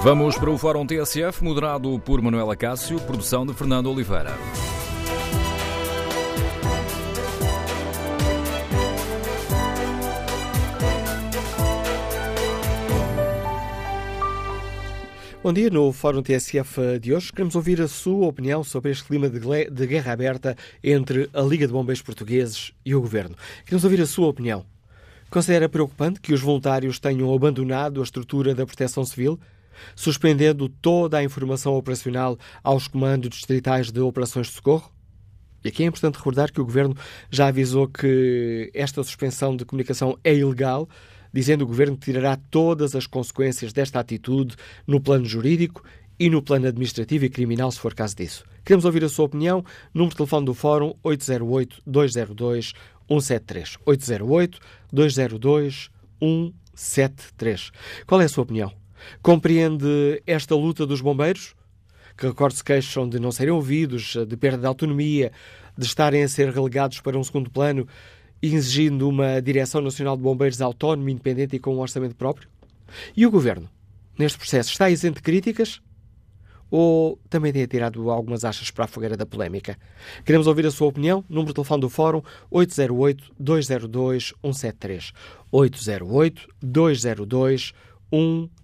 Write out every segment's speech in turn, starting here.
Vamos para o Fórum TSF, moderado por Manuela Cássio, produção de Fernando Oliveira. Bom dia, no Fórum TSF de hoje queremos ouvir a sua opinião sobre este clima de guerra aberta entre a Liga de Bombeiros Portugueses e o Governo. Queremos ouvir a sua opinião. Considera preocupante que os voluntários tenham abandonado a estrutura da proteção civil, suspendendo toda a informação operacional aos comandos distritais de operações de socorro? E aqui é importante recordar que o Governo já avisou que esta suspensão de comunicação é ilegal dizendo que o Governo tirará todas as consequências desta atitude no plano jurídico e no plano administrativo e criminal, se for caso disso. Queremos ouvir a sua opinião. Número de telefone do Fórum 808-202-173. 808-202-173. Qual é a sua opinião? Compreende esta luta dos bombeiros? Que, recordo, se queixam de não serem ouvidos, de perda de autonomia, de estarem a ser relegados para um segundo plano exigindo uma Direção Nacional de Bombeiros autónoma, independente e com um orçamento próprio? E o Governo, neste processo, está isento de críticas? Ou também tem atirado algumas achas para a fogueira da polémica? Queremos ouvir a sua opinião. Número de telefone do Fórum 808-202-173. 808-202-173.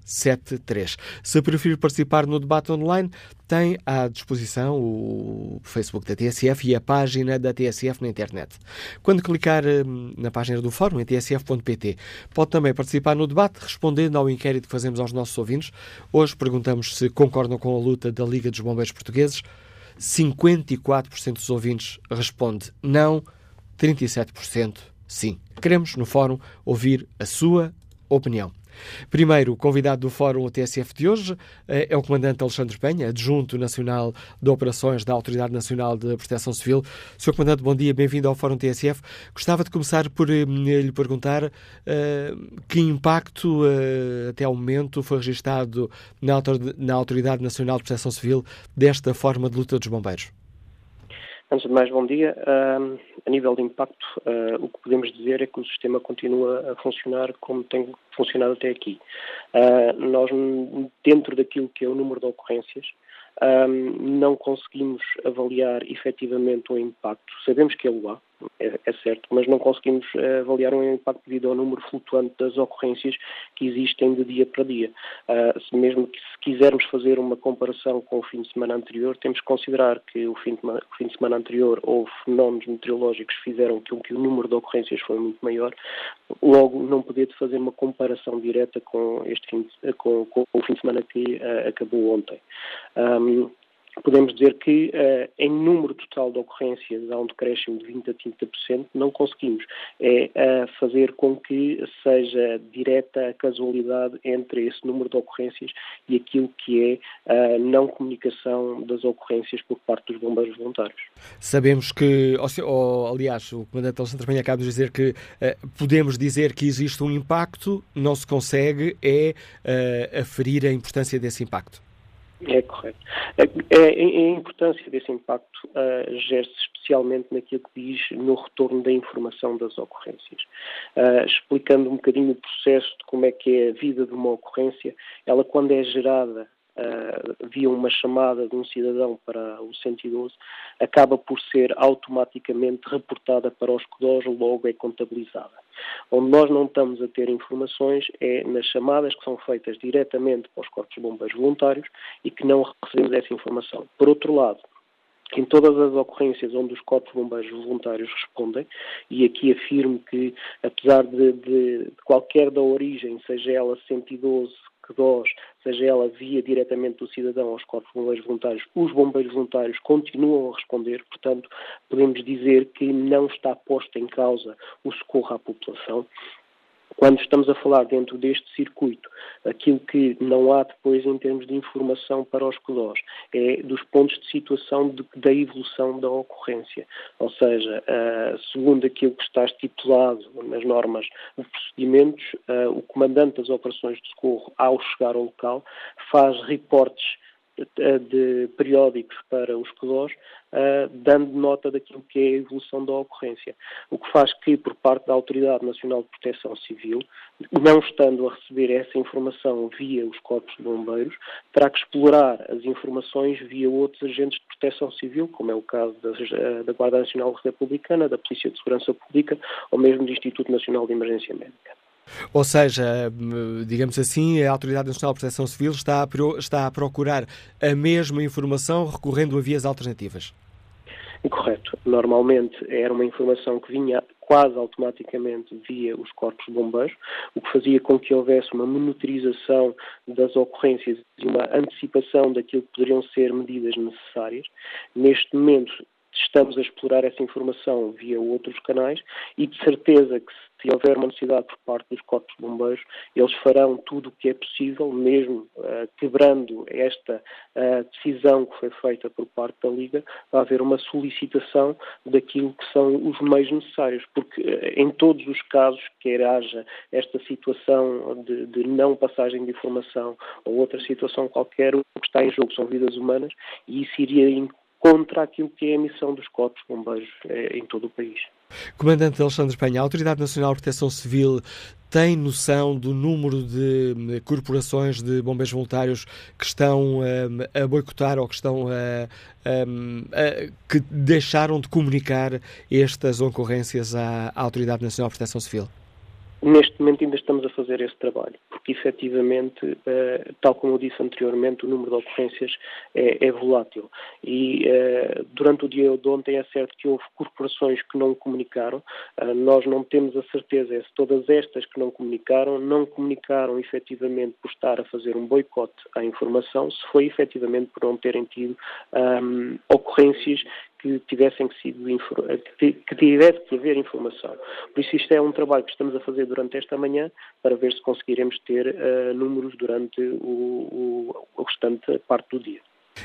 173. Se preferir participar no debate online, tem à disposição o Facebook da TSF e a página da TSF na internet. Quando clicar hum, na página do fórum, em tsf.pt, pode também participar no debate, respondendo ao inquérito que fazemos aos nossos ouvintes. Hoje perguntamos se concordam com a luta da Liga dos Bombeiros Portugueses. 54% dos ouvintes responde não, 37% sim. Queremos, no fórum, ouvir a sua opinião. Primeiro, o convidado do Fórum TSF de hoje eh, é o Comandante Alexandre Penha, adjunto nacional de operações da Autoridade Nacional de Proteção Civil. Sr. Comandante, bom dia, bem-vindo ao Fórum TSF. Gostava de começar por eh, lhe perguntar uh, que impacto uh, até ao momento foi registado na, na Autoridade Nacional de Proteção Civil desta forma de luta dos bombeiros. Antes de mais, bom dia. Uh, a nível de impacto, uh, o que podemos dizer é que o sistema continua a funcionar como tem funcionado até aqui. Uh, nós, dentro daquilo que é o número de ocorrências, não conseguimos avaliar efetivamente o impacto. Sabemos que ele há, é, é, certo, mas não conseguimos uh, avaliar um impacto devido ao número flutuante das ocorrências que existem de dia para dia. Uh, se mesmo que se quisermos fazer uma comparação com o fim de semana anterior, temos que considerar que o fim de, o fim de semana anterior houve fenómenos meteorológicos que fizeram com que o número de ocorrências foi muito maior, logo não poder fazer uma comparação direta com, este fim de, com, com o fim de semana que uh, acabou ontem. Um, podemos dizer que uh, em número total de ocorrências há um decréscimo de 20% a 30%, não conseguimos é uh, fazer com que seja direta a casualidade entre esse número de ocorrências e aquilo que é a não comunicação das ocorrências por parte dos bombeiros voluntários. Sabemos que, ou, aliás, o Comandante Alexandre também acaba de dizer que uh, podemos dizer que existe um impacto, não se consegue é aferir a importância desse impacto. É correto. A, a, importância desse impacto uh, gera-se especialmente naquilo que diz no retorno da informação das ocorrências. Uh, explicando um bocadinho o processo de como é que é a vida de uma ocorrência, ela quando é gerada via uma chamada de um cidadão para o 112, acaba por ser automaticamente reportada para os CODOS, logo é contabilizada. Onde nós não estamos a ter informações é nas chamadas que são feitas diretamente para os corpos de bombeiros voluntários e que não recebemos essa informação. Por outro lado, em todas as ocorrências onde os corpos bombeiros voluntários respondem, e aqui afirmo que, apesar de, de qualquer da origem, seja ela 112, que DOS, seja ela via diretamente do cidadão aos corpos de bombeiros voluntários, os bombeiros voluntários continuam a responder, portanto, podemos dizer que não está posto em causa o socorro à população quando estamos a falar dentro deste circuito, aquilo que não há depois em termos de informação para os CODOS é dos pontos de situação de, da evolução da ocorrência. Ou seja, uh, segundo aquilo que está estipulado nas normas de procedimentos, uh, o comandante das operações de socorro, ao chegar ao local, faz reportes de periódicos para os CODOS, uh, dando nota daquilo que é a evolução da ocorrência. O que faz que, por parte da Autoridade Nacional de Proteção Civil, não estando a receber essa informação via os corpos de bombeiros, terá que explorar as informações via outros agentes de proteção civil, como é o caso da, da Guarda Nacional Republicana, da Polícia de Segurança Pública ou mesmo do Instituto Nacional de Emergência Médica. Ou seja, digamos assim, a Autoridade Nacional de Proteção Civil está a, está a procurar a mesma informação recorrendo a vias alternativas. Correto. Normalmente era uma informação que vinha quase automaticamente via os corpos bombeiros, o que fazia com que houvesse uma monitorização das ocorrências e uma antecipação daquilo que poderiam ser medidas necessárias. Neste momento, estamos a explorar essa informação via outros canais e de certeza que se houver uma necessidade por parte dos corpos de bombeiros, eles farão tudo o que é possível, mesmo uh, quebrando esta uh, decisão que foi feita por parte da Liga, a haver uma solicitação daquilo que são os meios necessários, porque uh, em todos os casos, quer haja esta situação de, de não passagem de informação ou outra situação qualquer, o que está em jogo são vidas humanas e isso iria contra aquilo que é a missão dos corpos bombeiros eh, em todo o país. Comandante Alexandre Penha, a Autoridade Nacional de Proteção Civil tem noção do número de corporações de bombeiros voluntários que estão um, a boicotar ou que estão a, um, a, que deixaram de comunicar estas ocorrências à, à Autoridade Nacional de Proteção Civil? Neste momento ainda estamos a fazer esse trabalho, porque efetivamente, eh, tal como eu disse anteriormente, o número de ocorrências é, é volátil. E eh, durante o dia de ontem é certo que houve corporações que não comunicaram, eh, nós não temos a certeza se todas estas que não comunicaram, não comunicaram efetivamente por estar a fazer um boicote à informação, se foi efetivamente por não terem tido um, ocorrências que tivessem que sido que tivesse que haver informação. Por isso isto é um trabalho que estamos a fazer durante esta manhã para ver se conseguiremos ter uh, números durante o, o, o restante parte do dia.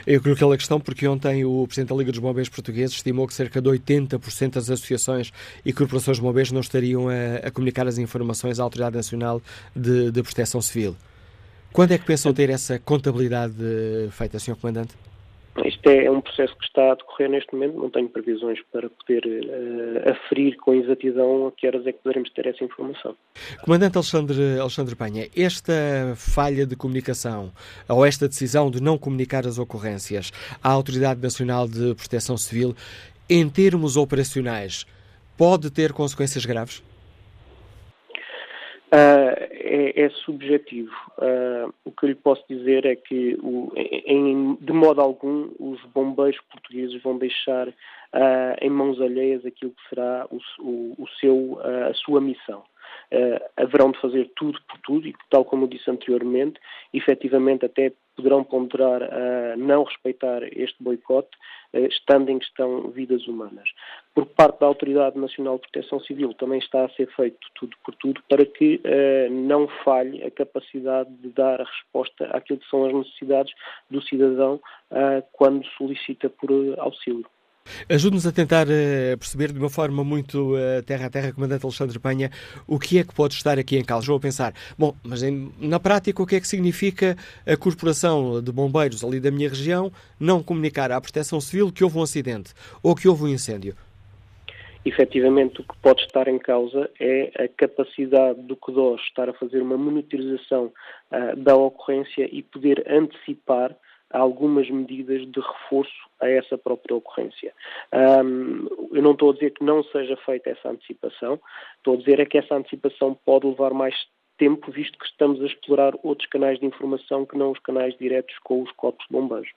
Eu coloquei a questão porque ontem o Presidente da Liga dos Bombeiros Portugueses estimou que cerca de 80% das associações e corporações de bombeiros não estariam a, a comunicar as informações à Autoridade Nacional de, de Proteção Civil. Quando é que pensam ter essa contabilidade feita, Sr. Comandante? Isto é, um processo que está a decorrer neste momento, não tenho previsões para poder uh, aferir com exatidão a que horas é que poderemos ter essa informação. Comandante Alexandre, Alexandre Penha, esta falha de comunicação ou esta decisão de não comunicar as ocorrências à Autoridade Nacional de Proteção Civil, em termos operacionais, pode ter consequências graves? Uh, é, é, subjetivo. Uh, o que eu lhe posso dizer é que, o, em, de modo algum, os bombeiros portugueses vão deixar uh, em mãos alheias aquilo que será o, o, o seu, a sua missão. haverão de fazer tudo por tudo e, tal como eu disse anteriormente, efetivamente até poderão ponderar a não respeitar este boicote, eh, estando em questão vidas humanas. Por parte da Autoridade Nacional de Proteção Civil também está a ser feito tudo por tudo para que uh, não falhe a capacidade de dar a resposta àquilo que são as necessidades do cidadão quando solicita por auxílio. Ajude-nos a tentar uh, perceber de uma forma muito uh, terra a terra, Comandante Alexandre Penha, o que é que pode estar aqui em causa. Vou pensar, bom, mas na prática o que é que significa a Corporação de Bombeiros ali da minha região não comunicar à Proteção Civil que houve um acidente ou que houve um incêndio? Efetivamente, o que pode estar em causa é a capacidade do CODOS estar a fazer uma monitorização uh, da ocorrência e poder antecipar algumas medidas de reforço a essa própria ocorrência. Um, eu não estou a dizer que não seja feita essa antecipação, estou a dizer é que essa antecipação pode levar mais tempo, visto que estamos a explorar outros canais de informação que não os canais diretos com os corpos de bombeiros.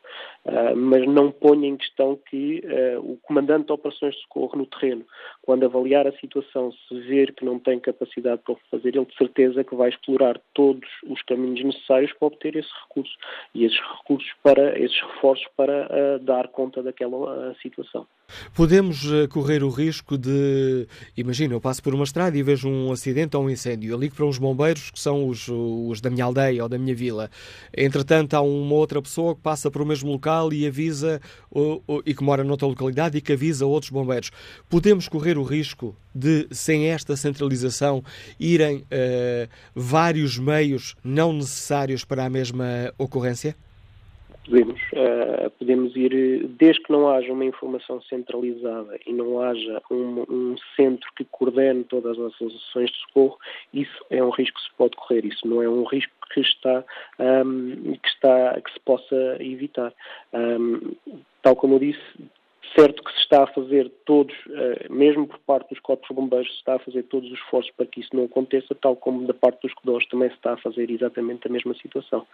Uh, mas não ponha em questão que uh, o comandante de operações de socorro no terreno, quando avaliar a situação, se ver que não tem capacidade para o fazer, ele de certeza que vai explorar todos os caminhos necessários para obter esse recurso e esses recursos para, esses reforços para uh, dar conta daquela situação. Podemos correr o risco de, imagina, eu passo por uma estrada e vejo um acidente ou um incêndio, eu ligo para uns bombeiros que são os, os da minha aldeia ou da minha vila. Entretanto, há uma outra pessoa que passa para o mesmo local e avisa, ou, ou, e que mora noutra localidade e que avisa outros bombeiros. Podemos correr o risco de, sem esta centralização, irem uh, vários meios não necessários para a mesma ocorrência? Podemos, uh, podemos ir, desde que não haja uma informação centralizada e não haja um, um, centro que coordene todas as ações de socorro, isso é um risco que se pode correr, isso não é um risco que está, um, que, está que se possa evitar. Um, tal como eu disse, Certo que se está a fazer todos, eh, mesmo por parte dos corpos bombeiros, se está a fazer todos os esforços para que isso não aconteça, tal como da parte dos CODOS também se está a fazer exatamente a mesma situação.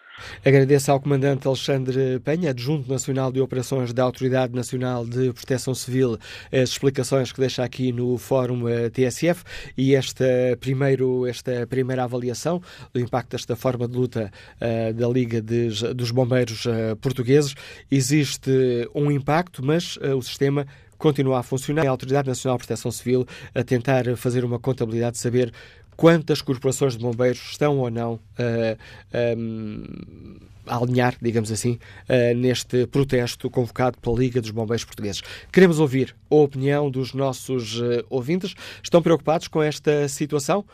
Agradeço ao Comandante Alexandre Penha, Adjunto Nacional de Operações da Autoridade Nacional de Proteção Civil, as explicações que deixa aqui no Fórum eh, TSF e esta, primeiro, esta primeira avaliação do impacto desta forma de luta uh, da Liga de, dos Bombeiros Portugueses. Existe um impacto, mas o sistema continua a funcionar. A Autoridade Nacional de Proteção Civil a tentar fazer uma contabilidade, saber quantas corporações de bombeiros estão ou não uh, um, a alinhar, digamos assim, uh, neste protesto convocado pela Liga dos Bombeiros Portugueses. Queremos ouvir a opinião dos nossos uh, ouvintes. Estão preocupados com esta situação?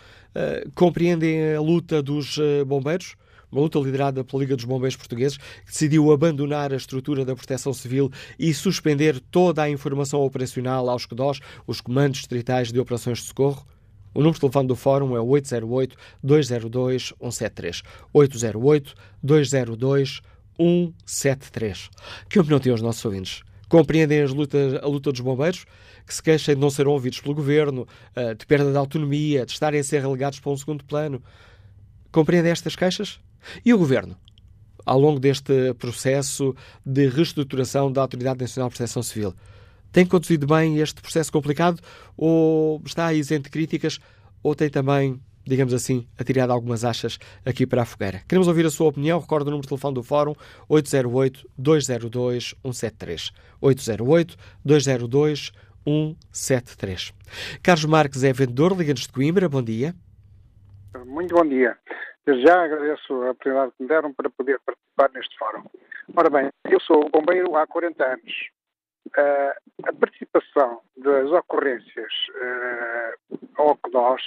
compreendem a luta dos bombeiros? Uma luta liderada pela Liga dos Bombeiros Portugueses, que decidiu abandonar a estrutura da Proteção Civil e suspender toda a informação operacional aos CODOS, os Comandos Distritais de Operações de Socorro. O número de telefone do Fórum é 808-202-173. 808-202-173. Que opinião têm os nossos ouvintes? Compreendem lutas, a luta dos bombeiros? Que se queixem de não serem ouvidos pelo governo, eh, de perda de autonomia, de estarem a ser relegados para um segundo plano? Compreendem estas queixas? E o Governo? Ao longo deste processo de reestruturação da Autoridade Nacional de Proteção Civil, tem conduzido bem este processo complicado ou está isento de críticas ou tem também, digamos assim, atirado algumas achas aqui para a fogueira? Queremos ouvir a sua opinião. Recordo o número de telefone do Fórum 808-202-173. 808-202-173. Carlos Marques é vendedor, Liga-nos de Coimbra. Bom dia. Muito bom dia. Desde já agradeço a oportunidade que me deram para poder participar neste fórum. Ora bem, eu sou bombeiro há 40 anos. Uh, a participação das ocorrências uh, ao CODOS,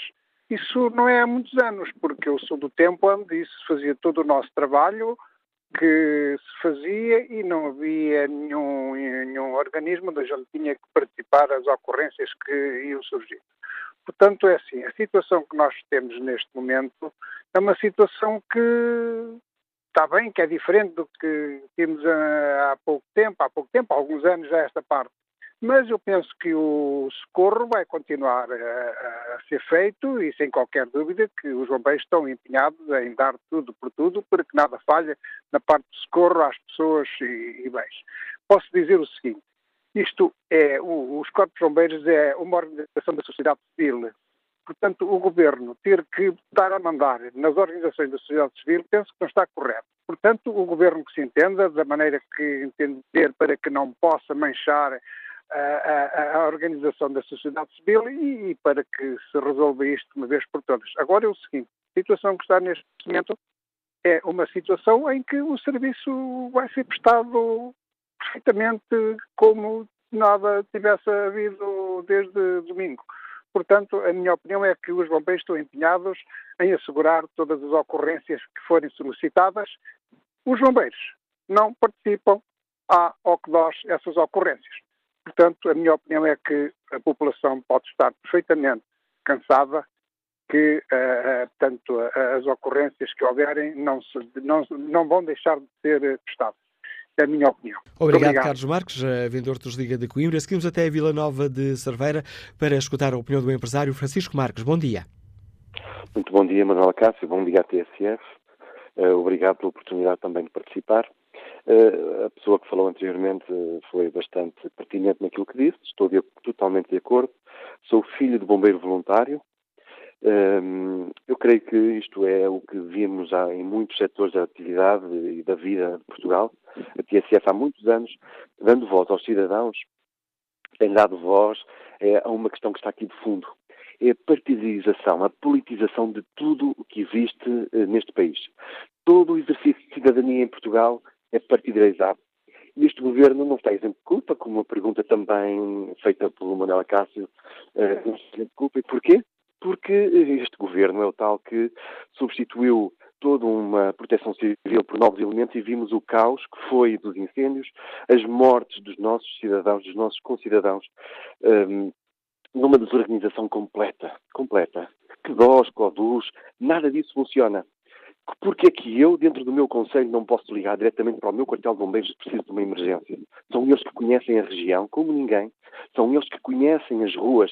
isso não é há muitos anos, porque eu sou do tempo onde isso fazia todo o nosso trabalho que se fazia e não havia nenhum, nenhum organismo onde a gente tinha que participar das ocorrências que iam surgir. Portanto, é assim, a situação que nós temos neste momento é uma situação que está bem, que é diferente do que tínhamos há pouco tempo, há pouco tempo, há alguns anos já esta parte. Mas eu penso que o socorro vai continuar a, a, ser feito e sem qualquer dúvida que os bombeiros estão empenhados em dar tudo por tudo para que nada falhe na parte de socorro às pessoas e, e bens. Posso dizer o seguinte, isto é, o, os Corpos Bombeiros é uma organização da sociedade civil. Portanto, o governo ter que estar a mandar nas organizações da sociedade civil, penso que não está correto. Portanto, o governo que se entenda da maneira que entender para que não possa manchar a, a, a organização da sociedade civil e, e, para que se resolva isto uma vez por todas. Agora é o seguinte: a situação que está neste momento é uma situação em que o serviço vai ser prestado perfeitamente como nada tivesse havido desde domingo. Portanto, a minha opinião é que os bombeiros estão empenhados em assegurar todas as ocorrências que forem solicitadas. Os bombeiros não participam à OCDOS essas ocorrências. Portanto, a minha opinião é que a população pode estar perfeitamente cansada que, uh, portanto, as ocorrências que houverem não, se, não, não vão deixar de ser é a minha opinião. Obrigado, obrigado. Carlos Marques, vendedor dos Liga de Coimbra. Seguimos até a Vila Nova de Cerveira para escutar a opinião do empresário Francisco Marques. Bom dia. Muito bom dia, Manuela Cássio. Bom dia à TSF. Eh, obrigado pela oportunidade também de participar. Uh, a pessoa que falou anteriormente foi bastante pertinente naquilo que disse. Estou de, totalmente de acordo. Sou filho de bombeiro voluntário. Eu creio que isto é o que vimos em muitos setores da atividade e da vida de Portugal a TSF há muitos anos, dando voz aos cidadãos, tem dado voz é, a uma questão que está aqui de fundo. É a partidarização, a politização de tudo o que existe eh, neste país. Todo o exercício de cidadania em Portugal é partidarizado. E este governo não está isento de culpa, como uma pergunta também feita pelo Manuel Cássio, eh, não está isento de culpa. E porquê? Porque este governo é o tal que substituiu toda uma proteção civil por novos elementos e vimos o caos que foi dos incêndios, as mortes dos nossos cidadãos, dos nossos concidadãos, um, numa desorganização completa, completa. Que dós, codus, nada disso funciona. Porque é que eu, dentro do meu conselho, não posso ligar diretamente para o meu quartel de bombeiros se preciso de uma emergência? São eles que conhecem a região, como ninguém. São eles que conhecem as ruas.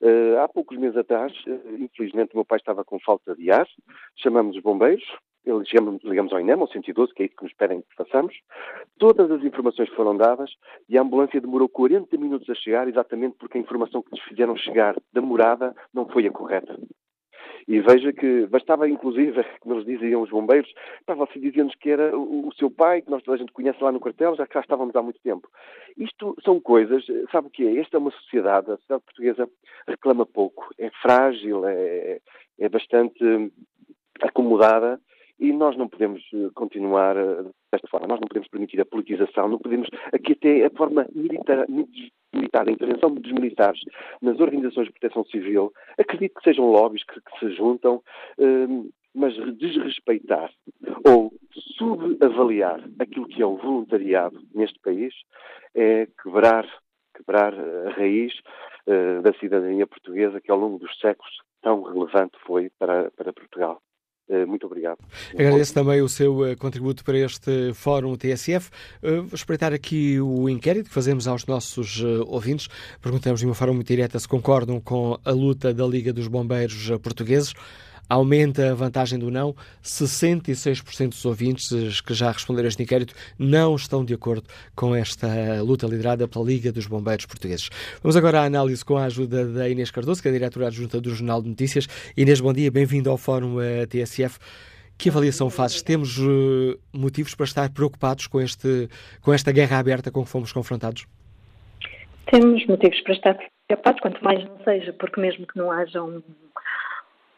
Uh, há poucos meses atrás, uh, infelizmente, o meu pai estava com falta de ar. Chamamos os bombeiros, ligamos, ligamos ao INEM, ao 112, que é isso que nos pedem que façamos. Todas as informações foram dadas e a ambulância demorou 40 minutos a chegar, exatamente porque a informação que nos fizeram chegar da morada não foi a correta. E veja que bastava, inclusive, como nos diziam os bombeiros, para você dizer-nos que era o, seu pai, que nós toda a gente conhece lá no quartel, já que já estávamos há muito tempo. Isto são coisas, sabe o que é? Esta é uma sociedade, a sociedade portuguesa reclama pouco, é frágil, é, é bastante acomodada e nós não podemos eh, continuar eh, desta forma. Nós não podemos permitir a politização, não podemos. Aqui até a forma militar, militar a intervenção dos militares nas organizações de proteção civil, acredito que sejam lobbies que, que se juntam, ehm, mas desrespeitar ou subavaliar aquilo que é o voluntariado neste país é quebrar, quebrar a raiz uh, da cidadania portuguesa que ao longo dos séculos tão relevante foi para, para Portugal. Eh, muito obrigado. Agradeço também o seu eh, contributo para este Fórum TSF. Eh, vou espreitar aqui o inquérito que fazemos aos nossos ouvintes. Perguntamos de uma forma muito direta se concordam com a luta da Liga dos Bombeiros Portugueses aumenta a vantagem do não. 66% dos ouvintes que já responderam este inquérito não estão de acordo com esta luta liderada pela Liga dos Bombeiros Portugueses. Vamos agora à análise com a ajuda da Inês Cardoso, que é a diretora adjunta do Jornal de Notícias. Inês, bom dia, bem-vindo ao Fórum eh, TSF. Que avaliação fazes? Temos uh, motivos para estar preocupados com, este, com esta guerra aberta com que fomos confrontados? Temos motivos para estar preocupados, quanto mais não seja, porque mesmo que não haja um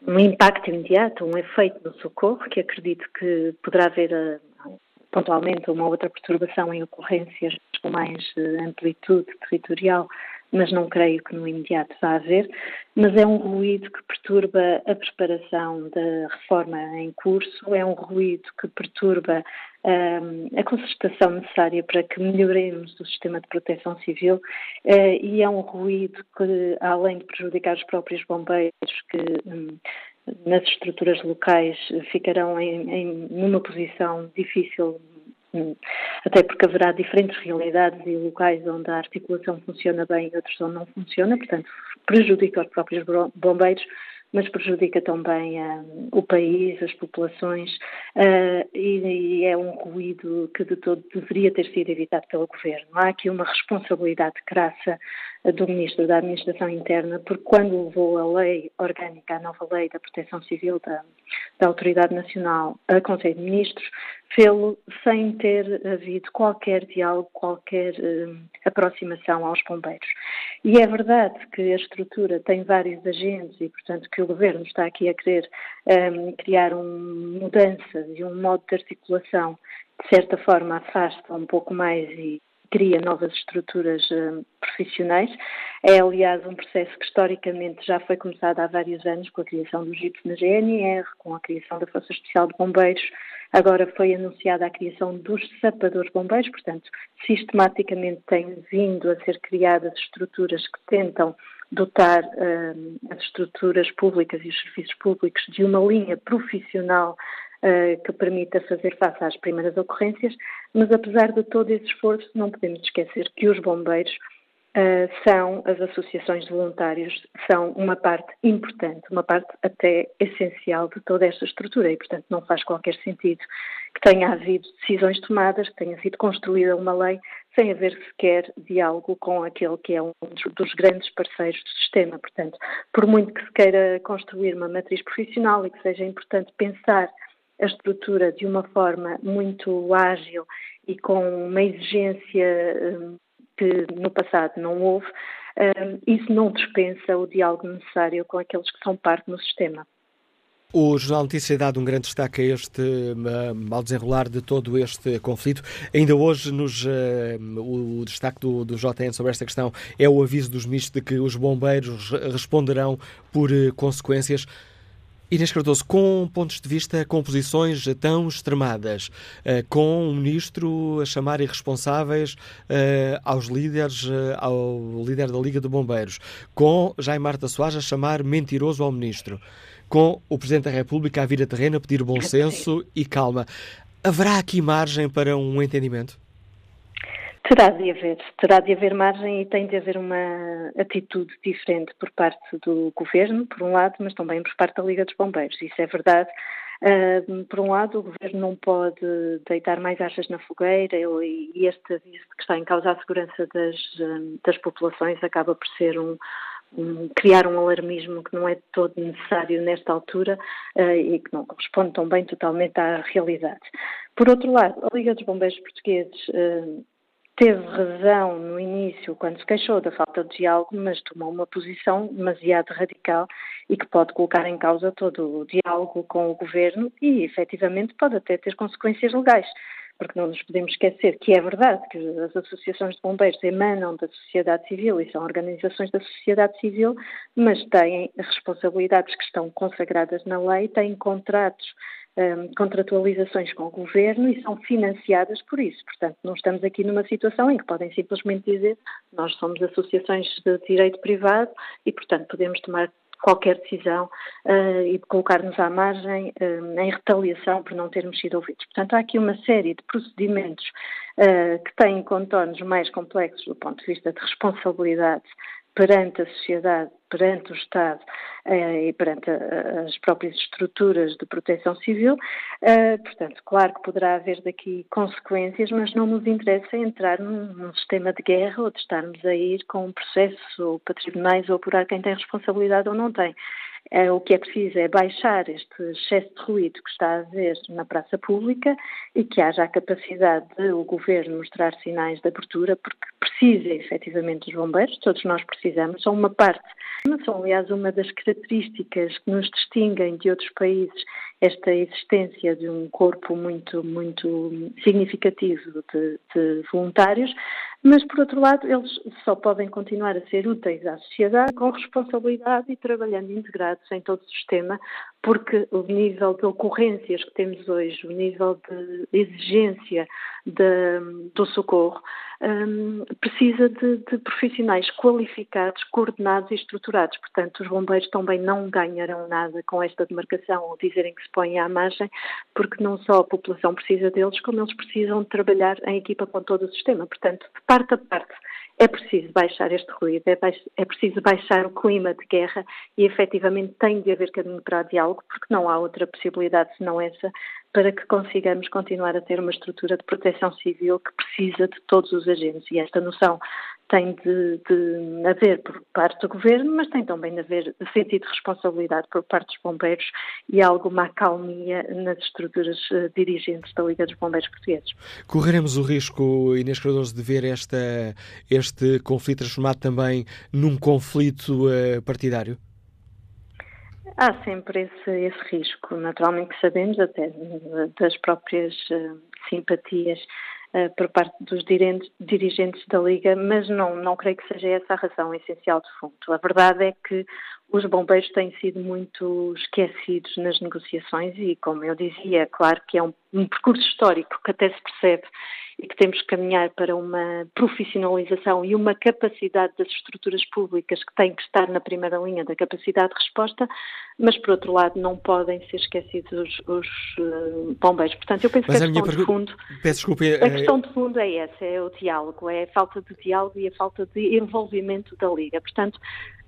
um impacto imediato, um efeito no socorro, que acredito que poderá haver eh, pontualmente uma outra perturbação em ocorrências com mais eh, amplitude territorial mas não creio que no imediato vá haver. Mas é um ruído que perturba a preparação da reforma em curso, é um ruído que perturba a concertação necessária para que melhoremos o sistema de proteção civil uh, e é um ruído que, além de prejudicar os próprios bombeiros, que um, nas estruturas locais ficarão em, em, numa posição difícil até porque haverá diferentes realidades e locais onde a articulação funciona bem e outros onde não funciona, portanto prejudica os próprios bombeiros, mas prejudica também uh, o país, as populações, uh, e, e, é um ruído que de todo deveria ter sido evitado pelo Governo. Há aqui uma responsabilidade crassa do Ministro da Administração Interna, porque quando levou a lei orgânica, a nova lei da Proteção Civil da, da Autoridade Nacional a Conselho de Ministros, fê-lo sem ter havido qualquer diálogo, qualquer um, aproximação aos bombeiros. E é verdade que a estrutura tem vários agentes e, portanto, que o Governo está aqui a querer um, criar uma mudança e um modo de articulação de certa forma afasta um pouco mais e cria novas estruturas uh, profissionais. É, aliás, um processo que historicamente já foi começado há vários anos com a criação do GIPS na GNR, com a criação da Força Especial de Bombeiros. Agora foi anunciada a criação dos sapadores bombeiros, portanto, sistematicamente têm vindo a ser criadas estruturas que tentam dotar uh, as estruturas públicas e os serviços públicos de uma linha profissional uh, que permita fazer face às primeiras ocorrências, mas apesar de todo esse esforço, não podemos esquecer que os bombeiros uh, são, as associações de voluntários, são uma parte importante, uma parte até essencial de toda esta estrutura e, portanto, não faz qualquer sentido que tenha havido decisões tomadas, que tenha sido construída uma lei sem haver sequer diálogo com aquele que é um dos grandes parceiros do sistema. Portanto, por muito que se queira construir uma matriz profissional e que seja importante pensar a estrutura de uma forma muito ágil e com uma exigência hum, que no passado não houve, hum, isso não dispensa o diálogo necessário com aqueles que são parte do sistema. O Jornal Notícias tem dado um grande destaque a este uh, ao desenrolar de todo este conflito. Ainda hoje, nos, uh, o destaque do, do JN sobre esta questão é o aviso dos ministros de que os bombeiros responderão por uh, consequências. Inês Cardoso, com pontos de vista, com posições tão extremadas, uh, com o ministro a chamar irresponsáveis uh, aos líderes, uh, ao líder da Liga de Bombeiros, com Jaime Marta Soares a chamar mentiroso ao ministro, com o Presidente da República a vir a terreno a pedir bom senso e calma. Haverá aqui margem para um entendimento? Terá de haver, terá de haver margem e tem de haver uma atitude diferente por parte do Governo, por um lado, mas também por parte da Liga dos Bombeiros. Isso é verdade. Uh, por um lado, o Governo não pode deitar mais achas na fogueira e este aviso que está em causa a segurança das, das populações acaba por ser um, um, criar um alarmismo que não é todo necessário nesta altura uh, e que não corresponde também totalmente à realidade. Por outro lado, a Liga dos Bombeiros Portugueses uh, teve razão no início quando se queixou da falta de diálogo, mas tomou uma posição demasiado radical e que pode colocar em causa todo o diálogo com o governo e, efetivamente, pode até ter consequências legais. Porque não nos podemos esquecer que é verdade que as associações de bombeiros emanam da sociedade civil e são organizações da sociedade civil, mas têm responsabilidades que estão consagradas na lei, têm contratos um, contratualizações com o governo e são financiadas por isso. Portanto, não estamos aqui numa situação em que podem simplesmente dizer nós somos associações de direito privado e, portanto, podemos tomar qualquer decisão uh, e colocar-nos à margem uh, em retaliação por não termos sido ouvidos. Portanto, há aqui uma série de procedimentos uh, que têm contornos mais complexos do ponto de vista de responsabilidade perante a sociedade, perante o Estado eh, e perante a, as próprias estruturas de proteção civil. Eh, portanto, claro que poderá haver daqui consequências, mas não nos interessa entrar num, num, sistema de guerra ou de estarmos a ir com um processo patrimoniais ou apurar quem tem responsabilidade ou não tem. Eh, o que é preciso é baixar este excesso de ruído que está a haver na praça pública e que haja a capacidade de o governo mostrar sinais de abertura, porque precisa efetivamente dos bombeiros, todos nós precisamos, são uma parte, são aliás uma das características que nos distinguem de outros países esta existência de um corpo muito, muito significativo de, de, voluntários, mas, por outro lado, eles só podem continuar a ser úteis à sociedade com responsabilidade e trabalhando integrados em todo o sistema, porque o nível de ocorrências que temos hoje, o nível de exigência de, do socorro, um, precisa de, de, profissionais qualificados, coordenados e estruturados. Portanto, os bombeiros também não ganharão nada com esta demarcação ou dizerem que se põem à margem, porque não só a população precisa deles, como eles precisam de trabalhar em equipa com todo o sistema. Portanto, de parte a parte, é preciso baixar este ruído, é, baix, é, preciso baixar o clima de guerra e efetivamente tem de haver caminho para diálogo, porque não há outra possibilidade senão essa para que consigamos continuar a ter uma estrutura de proteção civil que precisa de todos os agentes. E esta noção tem de, de haver por parte do Governo, mas tem também de haver sentido de responsabilidade por parte dos bombeiros e alguma acalmia nas estruturas uh, dirigentes da Liga dos Bombeiros Portugueses. Correremos o risco, Inês Cardoso, de ver esta, este conflito transformado também num conflito uh, partidário? Há sempre esse, esse risco, naturalmente sabemos até das próprias uh, simpatias por parte dos dirigentes da Liga, mas não, não creio que seja essa a razão essencial de fundo. A verdade é que os bombeiros têm sido muito esquecidos nas negociações e, como eu dizia, é claro que é um, um percurso histórico que até se percebe e que temos que caminhar para uma profissionalização e uma capacidade das estruturas públicas que têm que estar na primeira linha da capacidade de resposta, mas por outro lado não podem ser esquecidos os, os uh, bombeiros. Portanto, eu penso mas que a, a questão de fundo, Peço desculpa, a questão de fundo é essa, é o diálogo, é a falta de diálogo e a falta de envolvimento da Liga. Portanto,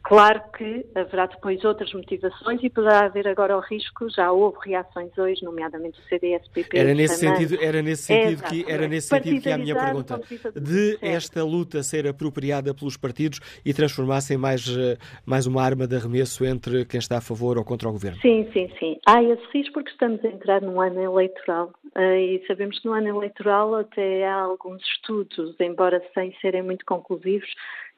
Claro que haverá depois outras motivações e poderá haver agora o risco, já houve reações hoje, nomeadamente o CDS-PP. Era nesse sentido, era nesse sentido é, que era nesse sentido que a minha pergunta de esta luta ser apropriada pelos partidos e transformasse em mais eh, mais uma arma de arremesso entre quem está a favor ou contra o governo. Sim, sim, sim. Há esse risco porque estamos a entrar num ano eleitoral eh, e sabemos que no ano eleitoral até há alguns estudos, embora sem serem muito conclusivos,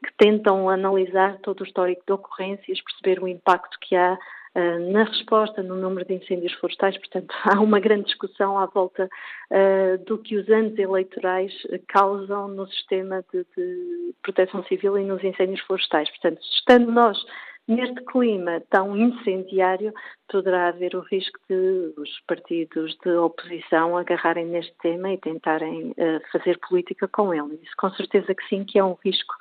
que tentam analisar todo o histórico de ocorrências, perceber o impacto que há uh, na resposta no número de incêndios florestais. Portanto, há uma grande discussão à volta uh, do que os anos eleitorais causam no sistema de, de proteção civil e nos incêndios florestais. Portanto, estando nós neste clima tão incendiário, poderá haver o risco de os partidos de oposição agarrarem neste tema e tentarem uh, fazer política com ele. Isso com certeza que sim, que é um risco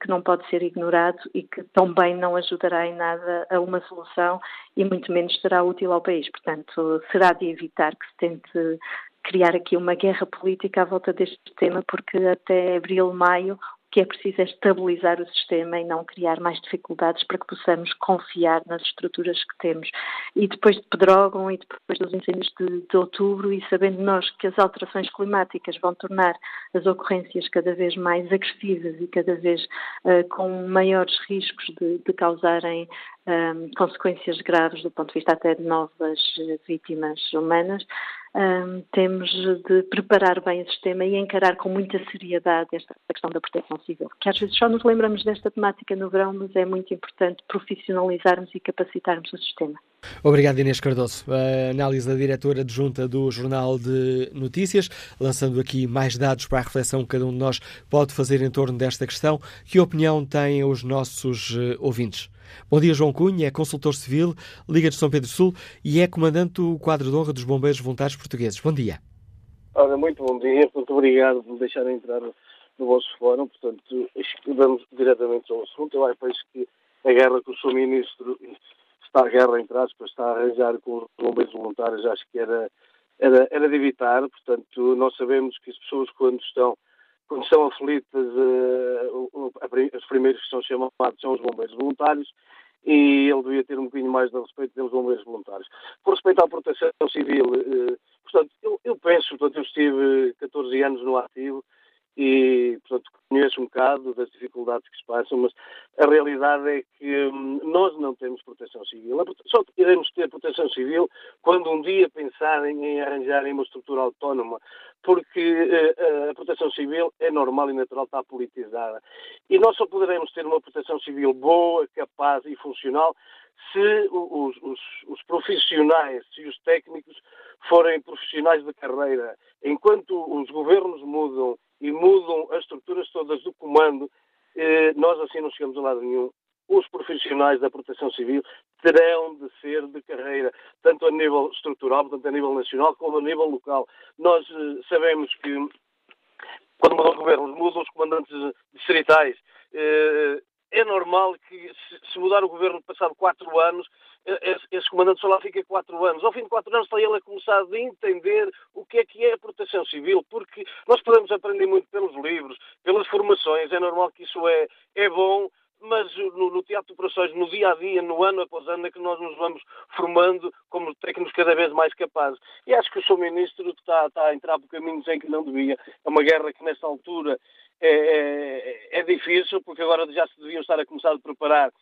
que não pode ser ignorado e que também não ajudará em nada a uma solução e muito menos será útil ao país. Portanto, será de evitar que se tente criar aqui uma guerra política à volta deste tema, porque até abril, maio, que é preciso é estabilizar o sistema e não criar mais dificuldades para que possamos confiar nas estruturas que temos. E depois de Pedrógão e depois dos incêndios de, de outubro e sabendo nós que as alterações climáticas vão tornar as ocorrências cada vez mais agressivas e cada vez uh, com maiores riscos de, de causarem um, consequências graves do ponto de vista até de novas vítimas humanas, um, temos de preparar bem o sistema e encarar com muita seriedade esta questão da proteção civil, que às vezes só nos lembramos desta temática no verão, mas é muito importante profissionalizarmos e capacitarmos o sistema. Obrigado, Inês Cardoso. A análise da diretora adjunta do Jornal de Notícias, lançando aqui mais dados para a reflexão que cada um de nós pode fazer em torno desta questão. Que opinião têm os nossos eh, ouvintes? Bom dia, João Cunha, é consultor civil, Liga de São Pedro Sul e é comandante do quadro de honra dos Bombeiros Voluntários Portugueses. Bom dia. Ora, muito bom dia, muito obrigado por me deixar entrar no vosso fórum. Portanto, vamos diretamente ao assunto. Eu acho que a guerra que o Sr. Ministro está a guerra, entre aspas, está a arranjar com os bombeiros voluntários, acho que era, era, era de evitar. Portanto, nós sabemos que as pessoas, quando estão quando são aflitas, uh, os primeiros que são chamados são os bombeiros voluntários e ele devia ter um bocadinho mais de respeito pelos bombeiros voluntários. Por respeito à proteção civil, uh, portanto, eu, eu, penso, portanto, eu estive 14 anos no ativo e, portanto, conheço um bocado das dificuldades que se passam, mas a realidade é que hum, nós não temos proteção civil. Só iremos ter proteção civil quando um dia pensarem em arranjarem uma estrutura autónoma, porque uh, a proteção civil é normal e natural, está politizada. E nós só poderemos ter uma proteção civil boa, capaz e funcional se os, os, os profissionais e os técnicos forem profissionais de carreira. Enquanto os governos mudam e mudam as estruturas todas do comando, eh, nós assim não chegamos a lado nenhum. Os profissionais da proteção civil terão de ser de carreira, tanto a nível estrutural, tanto a nível nacional, como a nível local. Nós eh, sabemos que quando mudam governos, mudam os comandantes distritais. Eh, é normal que, se mudar o governo passado quatro anos, esse comandante lá fica quatro anos. Ao fim de quatro anos está ele a começar a entender o que é que é a proteção civil, porque nós podemos aprender muito pelos livros, pelas formações, é normal que isso é, é bom, mas no, no, teatro de operações, no dia a dia, no ano após ano, é que nós nos vamos formando como técnicos cada vez mais capazes. E acho que o Sr. Ministro está, está a entrar por caminhos em que não devia. É uma guerra que, nesta altura, é, é, é difícil, porque agora já se deviam estar a começar a preparar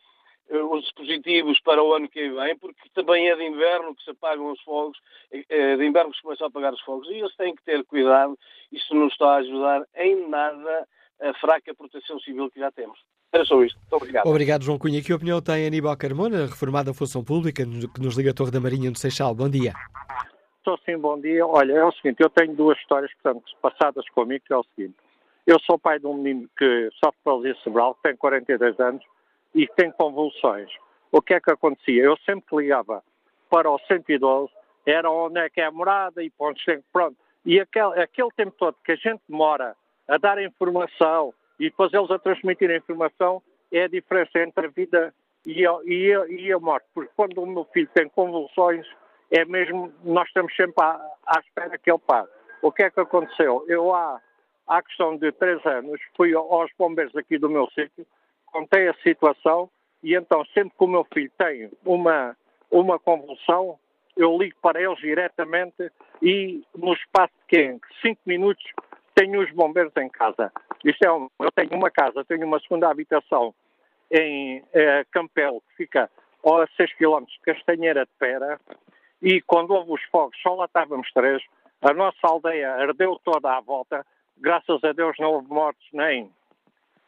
eh, os dispositivos para o ano que vem, porque também é de inverno que se apagam os fogos, é de inverno que se começam a apagar os fogos, e eles têm que ter cuidado, isso não está a ajudar em nada a fraca proteção civil que já temos. Era só isto. Muito obrigado. Obrigado, João Cunha. Que opinião tem Aníbal Carmona, reformada Função Pública, que nos liga a Torre da Marinha no Seixal? Bom dia. Estou sim, bom dia. Olha, é o seguinte, eu tenho duas histórias que estão passadas comigo, que é o seguinte. Eu sou pai de um menino que sofre paralisia cerebral, que tem 42 anos, e tem convulsões. O que é que acontecia? Eu sempre que ligava para o 112, era onde é que é a morada e pontos pronto. E aquele, aquele tempo todo que a gente demora a dar informação e eles a transmitir a informação é a diferença entre a vida e a, e a, e a morte. Porque quando o meu filho tem convulsões, é mesmo, nós estamos sempre à, à espera que ele pare. O que é que aconteceu? Eu há, há questão de três anos fui aos bombeiros aqui do meu sítio contei a situação e então sempre que o meu filho tem uma, uma convulsão, eu ligo para eles diretamente e no espaço de 5 minutos tenho os bombeiros em casa. Isto é um, eu tenho uma casa, tenho uma segunda habitação em eh, Campelo, que fica a 6 km de Castanheira de Pera, e quando houve os fogos, só lá estávamos três, a nossa aldeia ardeu toda à volta, graças a Deus não houve mortes nem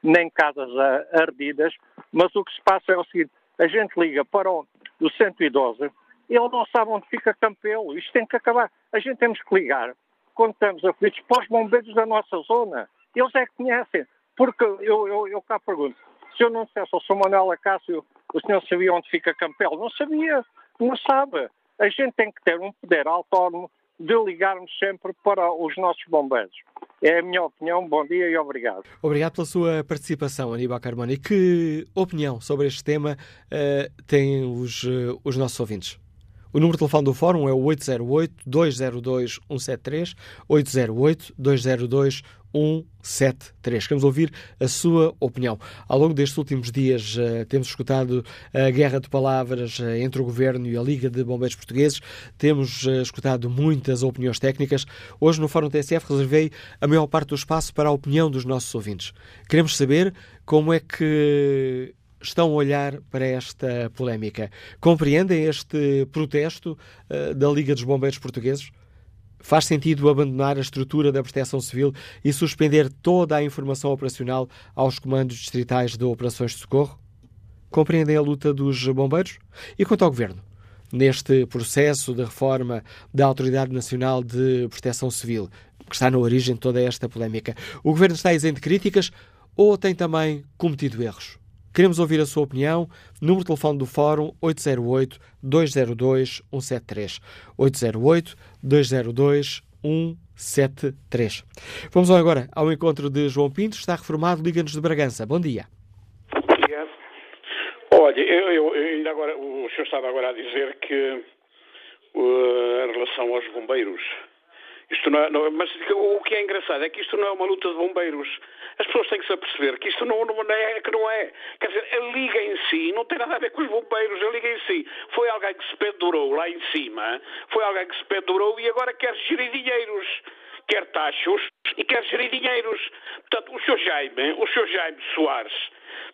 nem casas ardidas, mas o que se passa é o seguinte, a gente liga para o, o 112, ele não sabe onde fica Campelo, isto tem que acabar. A gente temos que ligar, quando estamos aflitos, para os bombeiros da nossa zona, eles é que conhecem, porque eu, eu, eu cá pergunto, se eu não dissesse ao Sr. Manuel Acácio O senhor sabia onde fica Campelo? Não sabia, não sabe. A gente tem que ter um poder autónomo de ligarmos sempre para os nossos bombeiros. É a minha opinião. Bom dia e obrigado. Obrigado pela sua participação, Aníbal Carmona. E que opinião sobre este tema uh, têm os, uh, os nossos ouvintes? O número de telefone do Fórum é o 808-202-173, 808-202-173. 173. Queremos ouvir a sua opinião. Ao longo destes últimos dias uh, temos escutado a guerra de palavras uh, entre o Governo e a Liga de Bombeiros Portugueses, temos uh, escutado muitas opiniões técnicas. Hoje no Fórum TSF reservei a maior parte do espaço para a opinião dos nossos ouvintes. Queremos saber como é que estão a olhar para esta polémica. Compreendem este protesto da Liga dos Bombeiros Portugueses? Faz sentido abandonar a estrutura da Proteção Civil e suspender toda a informação operacional aos comandos distritais de operações de socorro? Compreendem a luta dos bombeiros? E quanto ao Governo? Neste processo de reforma da Autoridade Nacional de Proteção Civil, que está na origem de toda esta polémica, o Governo está isento de críticas ou tem também cometido erros? Queremos ouvir a sua opinião. Número de telefone do Fórum 808-202-173. 808-202-173. Vamos agora ao encontro de João Pinto, está reformado, Liga-nos de Bragança. Bom dia. Olha, eu, eu, ainda agora, o senhor estava agora a dizer que uh, em relação aos bombeiros, isto não é, não, mas o que é engraçado é que isto não é uma luta de bombeiros. As pessoas têm que se aperceber que isto não, não, é, que não é. Quer dizer, a Liga em si não tem nada a ver com os bombeiros. A Liga em si foi alguém que se pendurou lá em cima, foi alguém que se pendurou e agora quer gerir dinheiros. Quer taxos e quer gerir dinheiros. Portanto, o Sr. Jaime, o Sr. Jaime Soares,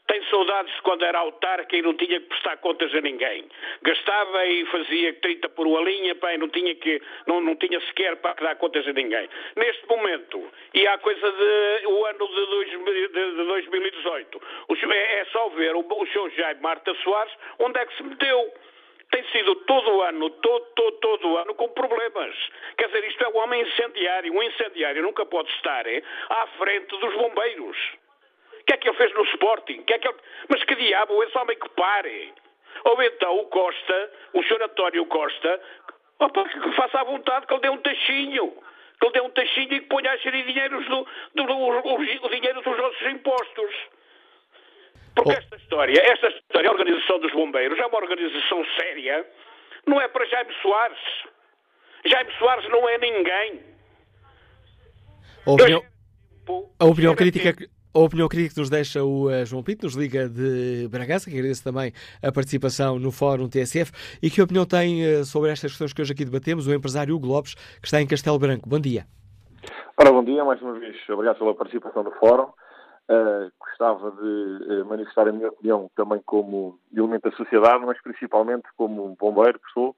tem saudades de quando era autarca e não tinha que prestar contas a ninguém. Gastava e fazia 30 por uma linha, pá, não tinha, que, não, não tinha sequer para dar contas a ninguém. Neste momento, e há coisa de o ano de, dois, de, de 2018, o, é, é só ver o, o Sr. Jaime Marta Soares onde é que se meteu tem sido todo o ano, todo, todo, todo o ano com problemas. Quer dizer, isto é um homem incendiário. Um incendiário nunca pode estar à frente dos bombeiros que é que ele fez no Sporting? Que é que ele... Mas que diabo, esse homem que pare. Ou então o Costa, o senhor António Costa, opa, que faça à vontade, que ele dê um taxinho. Que ele dê um taxinho e que ponha a gerir do, do, do, o, o dinheiro dos nossos impostos. Porque esta história, esta história, a Organização dos Bombeiros, é uma organização séria, não é para Jaime Soares. Jaime Soares não é ninguém. A opinião, a opinião crítica a opinião crítica que nos deixa o uh, João Pinto, nos liga de Bragança, que agradeço também a participação no Fórum TSF. E que opinião tem uh, sobre estas questões que hoje aqui debatemos o empresário Hugo Lopes, que está em Castelo Branco? Bom dia. Ora, bom dia, mais uma vez. Obrigado pela participação no Fórum. Uh, gostava de manifestar a minha opinião também como elemento da sociedade, mas principalmente como bombeiro que sou.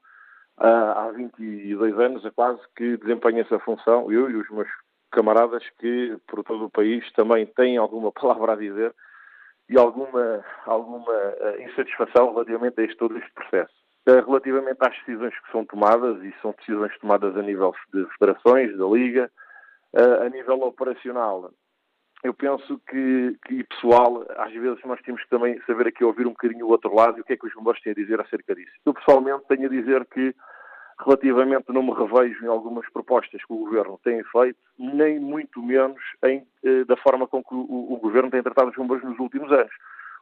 há 22 anos, é quase, que desempenho essa função, eu e os meus camaradas que por todo o país também têm alguma palavra a dizer e alguma, alguma uh, insatisfação relativamente a este, todo este processo. Uh, relativamente às decisões que são tomadas, e são decisões tomadas a nível de federações, da Liga, uh, a nível operacional, eu penso que, que, pessoal, às vezes nós temos que também saber aqui ouvir um bocadinho o outro lado e o que é que os bombeiros têm a dizer acerca disso. Eu pessoalmente tenho a dizer que Relativamente, não me revejo em algumas propostas que o Governo tem feito, nem muito menos em, eh, da forma com que o, o, Governo tem tratado os bombeiros nos últimos anos.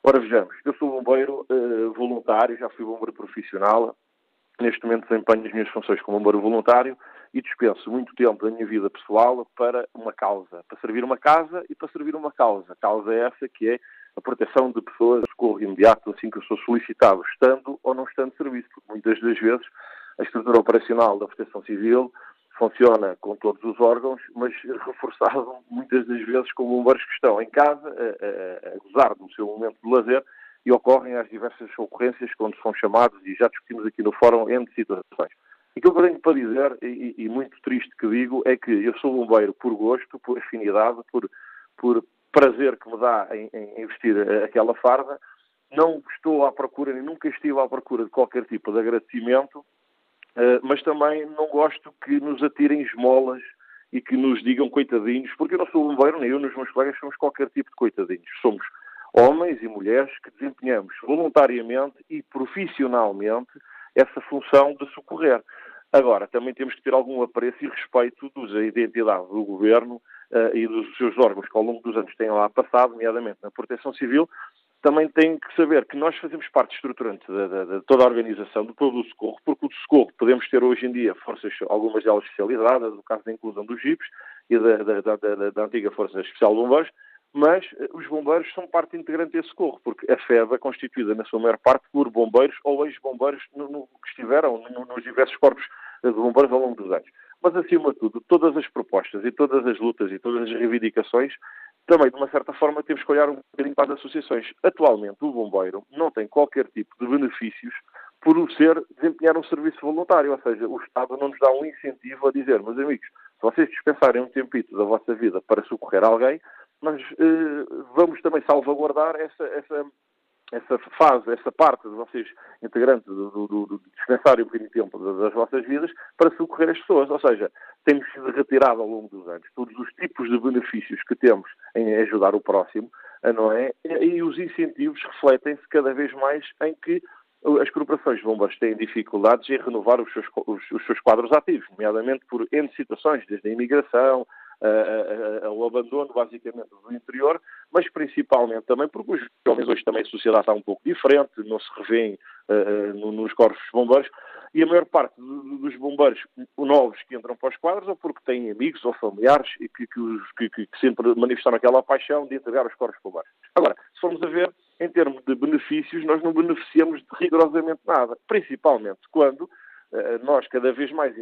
Ora, vejamos, eu sou bombeiro eh, voluntário, já fui bombeiro profissional, neste momento desempenho as minhas funções como bombeiro voluntário e dispenso muito tempo da minha vida pessoal para uma causa, para servir uma casa e para servir uma causa. A causa é essa que é a proteção de pessoas, socorro imediato, assim que eu sou solicitado, estando ou não estando de serviço, porque muitas das vezes a estrutura operacional da Proteção Civil funciona com todos os órgãos, mas reforçado muitas das vezes com bombeiros que estão em casa a, a, a gozar do seu momento de lazer e ocorrem as diversas ocorrências quando são chamados, e já discutimos aqui no fórum, entre situações. Aquilo que eu tenho para dizer, e, e, muito triste que digo, é que eu sou bombeiro por gosto, por afinidade, por, por prazer que me dá em, em investir aquela farda. Não estou à procura, nem nunca estive à procura de qualquer tipo de agradecimento eh, mas também não gosto que nos atirem esmolas e que nos digam coitadinhos, porque eu não sou bombeiro, nem eu, nem os meus colegas somos qualquer tipo de coitadinhos. Somos homens e mulheres que desempenhamos voluntariamente e profissionalmente essa função de socorrer. Agora, também temos que ter algum apreço e respeito da identidade do Governo uh, e dos seus órgãos que ao longo dos anos têm lá passado, nomeadamente na Proteção Civil, também tem que saber que nós fazemos parte estruturante de, toda a organização, do todo o socorro, porque o socorro podemos ter hoje em dia forças, algumas delas especializadas, no caso da inclusão dos JIPs e da, da, da antiga Força Especial de Bombeiros, mas eh, os bombeiros são parte integrante desse socorro, porque a FEB é constituída, na sua maior parte, por bombeiros ou ex-bombeiros que estiveram no, nos diversos corpos de bombeiros ao longo dos anos. Mas, acima de tudo, todas as propostas e todas as lutas e todas as reivindicações, também, de uma certa forma, temos que olhar um bocadinho para as associações. Atualmente, o bombeiro não tem qualquer tipo de benefícios por o ser desempenhar um serviço voluntário, ou seja, o Estado não nos dá um incentivo a dizer, meus amigos, se vocês dispensarem um tempito da vossa vida para socorrer alguém, mas eh, vamos também salvaguardar essa, essa, essa fase, essa parte de vocês, integrantes do, do, do um bocadinho de tempo das vossas vidas para socorrer as pessoas. Ou seja, temos retirado ao longo dos anos todos os tipos de benefícios que temos em ajudar o próximo, não é? E os incentivos refletem-se cada vez mais em que as corporações bombas têm dificuldades em renovar os seus, os, os seus quadros ativos, nomeadamente por N situações, desde a imigração, ao abandono, basicamente, do interior, mas principalmente também porque os jovens hoje também a sociedade está um pouco diferente, não se revêem uh, nos corpos bombeiros, e a maior parte dos bombeiros novos que entram para os quadros ou porque têm amigos ou familiares que, que, que, que sempre manifestaram aquela paixão de entregar os corpos bombeiros. Agora, se formos a ver, em termos de benefícios, nós não beneficiamos de rigorosamente nada, principalmente quando nós cada vez mais,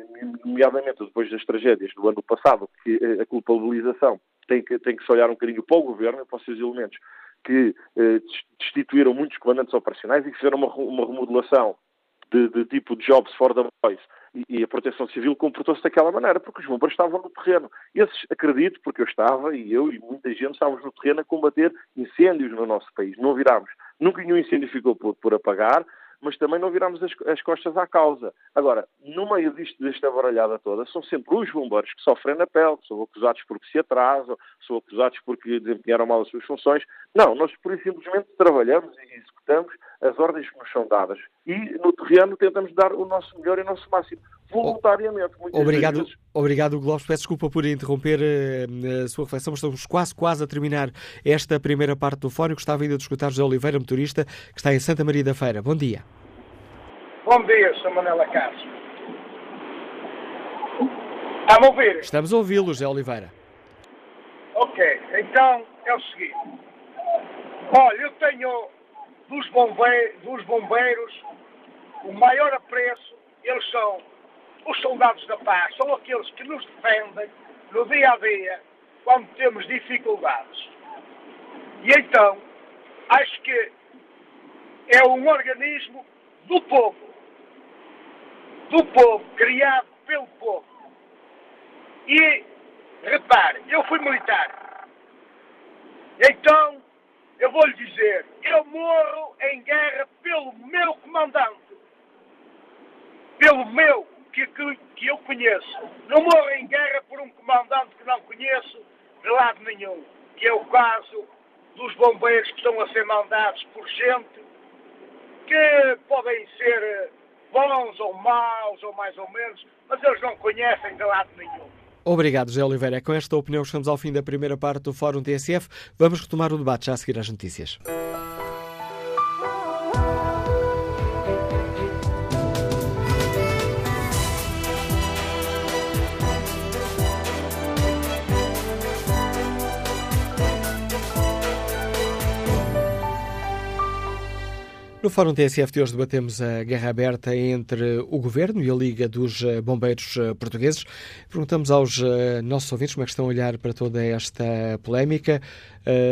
nomeadamente depois das tragédias do ano passado, que eh, a culpabilização tem que, tem que se olhar um bocadinho para o governo, para os seus elementos, que eh, destituíram muitos comandantes operacionais e que fizeram uma, uma remodelação de, de, tipo jobs for the boys e, e a proteção civil comportou-se daquela maneira, porque os bombeiros estavam no terreno. Esses, acredito, porque eu estava, e eu e muita gente estávamos no terreno a combater incêndios no nosso país. Não virámos. Nunca nenhum incêndio ficou por, por apagar, mas também não viramos as, as, costas à causa. Agora, no meio disto, desta baralhada toda, são sempre os bombeiros que sofrem na pele, que são acusados porque se atrasam, são acusados porque desempenharam mal as suas funções. Não, nós por isso simplesmente trabalhamos e executamos as ordens que nos são dadas. E no terreno tentamos dar o nosso melhor e o nosso máximo, voluntariamente. Obrigado, vezes. obrigado Globos. Peço desculpa por interromper uh, a sua reflexão, mas estamos quase, quase a terminar esta primeira parte do fórum. Gostava ainda de escutar José Oliveira, motorista, que está em Santa Maria da Feira. Bom dia. Bom dia, Sr. Manela Castro. Está a ouvir? Estamos a ouvi-lo, José Oliveira. Ok, então é o seguinte. Olha, eu tenho dos bombeiros, dos bombeiros o maior apreço, eles são os soldados da paz, são aqueles que nos defendem no dia a dia quando temos dificuldades. E então, acho que é um organismo do povo, do povo, criado pelo povo. E, repare, eu fui militar. Então, eu vou lhe dizer, eu morro em guerra pelo meu comandante. Pelo meu, que, que, eu conheço. Não morro em guerra por um comandante que não conheço de lado nenhum. Que é o caso dos bombeiros que estão a ser mandados por gente que podem ser bons ou maus, ou mais ou menos, mas eles não conhecem de lado nenhum. Obrigado, José Oliveira. Com esta opinião chegamos ao fim da primeira parte do Fórum TSF. Vamos retomar o debate já a seguir às notícias. No Fórum TSF de hoje debatemos a guerra aberta entre o Governo e a Liga dos eh, Bombeiros eh, Portugueses. Perguntamos aos eh, nossos ouvintes como é que estão a olhar para toda esta polémica,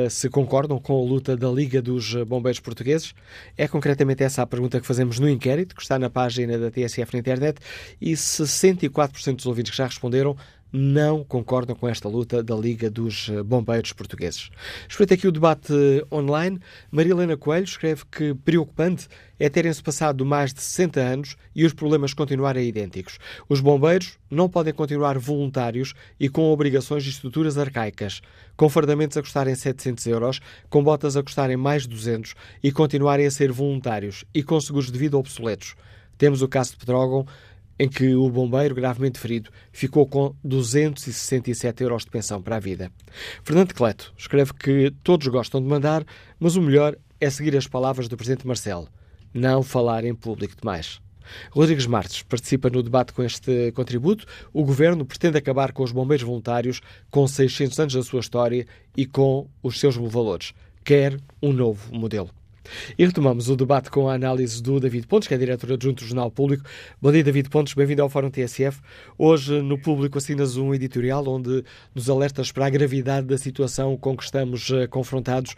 se concordam com a luta da Liga dos Bombeiros Portugueses. É concretamente essa a pergunta que fazemos no inquérito, que está na página da TSF na internet, e 64% dos ouvintes que já responderam não concordam com esta luta da Liga dos Bombeiros Portugueses. Espreita aqui o debate online. Maria Helena Coelho escreve que preocupante é terem-se passado mais de 60 anos e os problemas continuarem idênticos. Os bombeiros não podem continuar voluntários e com obrigações e estruturas arcaicas, com fardamentos a custarem 700 euros, com botas a custarem mais 200 e continuarem a ser voluntários e com seguros de vida obsoletos. Temos o caso de Pedrógão, em que o bombeiro gravemente ferido ficou com 267 euros de pensão para a vida. Fernando Cleto escreve que todos gostam de mandar, mas o melhor é seguir as palavras do Presidente Marcelo não falar em público demais. Rodrigues Marques participa no debate com este contributo. O governo pretende acabar com os bombeiros voluntários com 600 anos da sua história e com os seus valores. Quer um novo modelo. E retomamos o debate com a análise do David Pontes, que é diretor adjunto do Jornal Público. Bom dia, David Pontes, bem-vindo ao Fórum TSF. Hoje, no Público, assinas um editorial onde nos alertas para a gravidade da situação com que estamos uh, confrontados.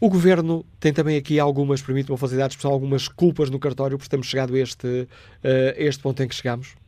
O Governo tem também aqui algumas, permite uma facilidade especial, algumas culpas no cartório por termos chegado a este, uh, este ponto em que chegamos?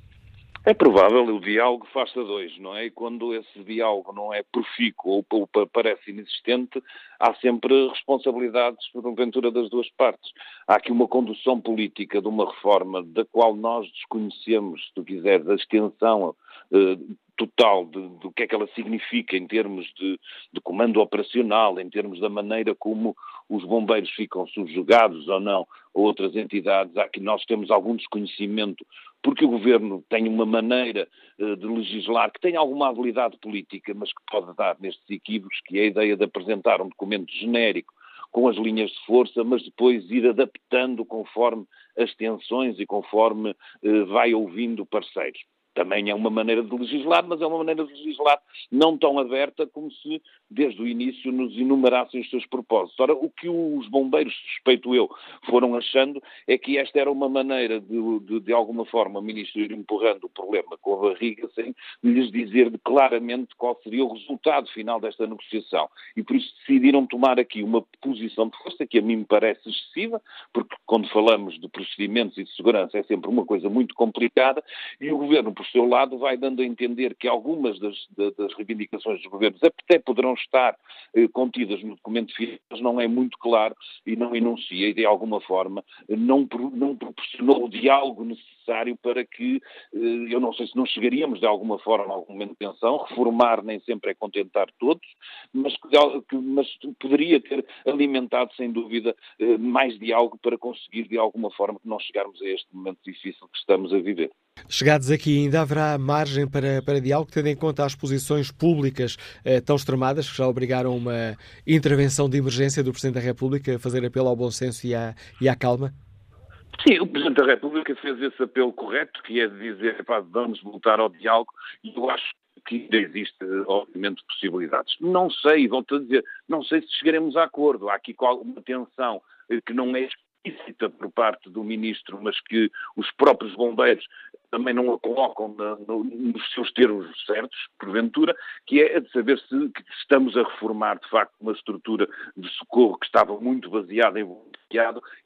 É provável, o diálogo faz-se dois, não é? E quando esse diálogo não é profícuo ou, parece inexistente, há sempre responsabilidades, porventura, das duas partes. Há aqui uma condução política de uma reforma da qual nós desconhecemos, se tu quiseres, a extensão eh, total do que é que ela significa em termos de, de, comando operacional, em termos da maneira como os bombeiros ficam subjugados ou não a outras entidades. Aqui nós temos algum desconhecimento, porque o governo tem uma maneira uh, de legislar que tem alguma habilidade política, mas que pode dar nestes equívocos, que é a ideia de apresentar um documento genérico com as linhas de força, mas depois ir adaptando conforme as tensões e conforme uh, vai ouvindo parceiros também é uma maneira de legislar, mas é uma maneira de legislar não tão aberta como se desde o início nos enumerassem os seus propósitos. Ora, o que os bombeiros, suspeito eu, foram achando é que esta era uma maneira de, de, de alguma forma, o ministro ir empurrando o problema com a barriga sem lhes dizer claramente qual seria o resultado final desta negociação. E por isso decidiram tomar aqui uma posição de força que a mim me parece excessiva, porque quando falamos de procedimentos e de segurança é sempre uma coisa muito complicada, e o governo, por seu lado, vai dando a entender que algumas das, das reivindicações dos governos até poderão estar eh, contidas no documento final, mas não é muito claro e não enuncia e, de alguma forma, não, não proporcionou o diálogo necessário para que, eh, eu não sei se não chegaríamos de alguma forma a algum momento de tensão, reformar nem sempre é contentar todos, mas, mas poderia ter alimentado, sem dúvida, eh, mais diálogo para conseguir, de alguma forma, que não chegarmos a este momento difícil que estamos a viver. Chegados aqui, ainda haverá margem para, para diálogo, tendo em conta as posições públicas eh, tão extremadas, que já obrigaram uma intervenção de emergência do Presidente da República a fazer apelo ao bom senso e à, e à calma? Sim, o Presidente da República fez esse apelo correto, que é de dizer, pá, vamos voltar ao diálogo, e eu acho que ainda existe, obviamente, possibilidades. Não sei, volto a dizer, não sei se chegaremos a acordo. Há aqui uma tensão eh, que não é explícita por parte do Ministro, mas que os próprios bombeiros também não a colocam na, no, nos seus termos certos, porventura, que é de saber se estamos a reformar, de facto, uma estrutura de socorro que estava muito baseada em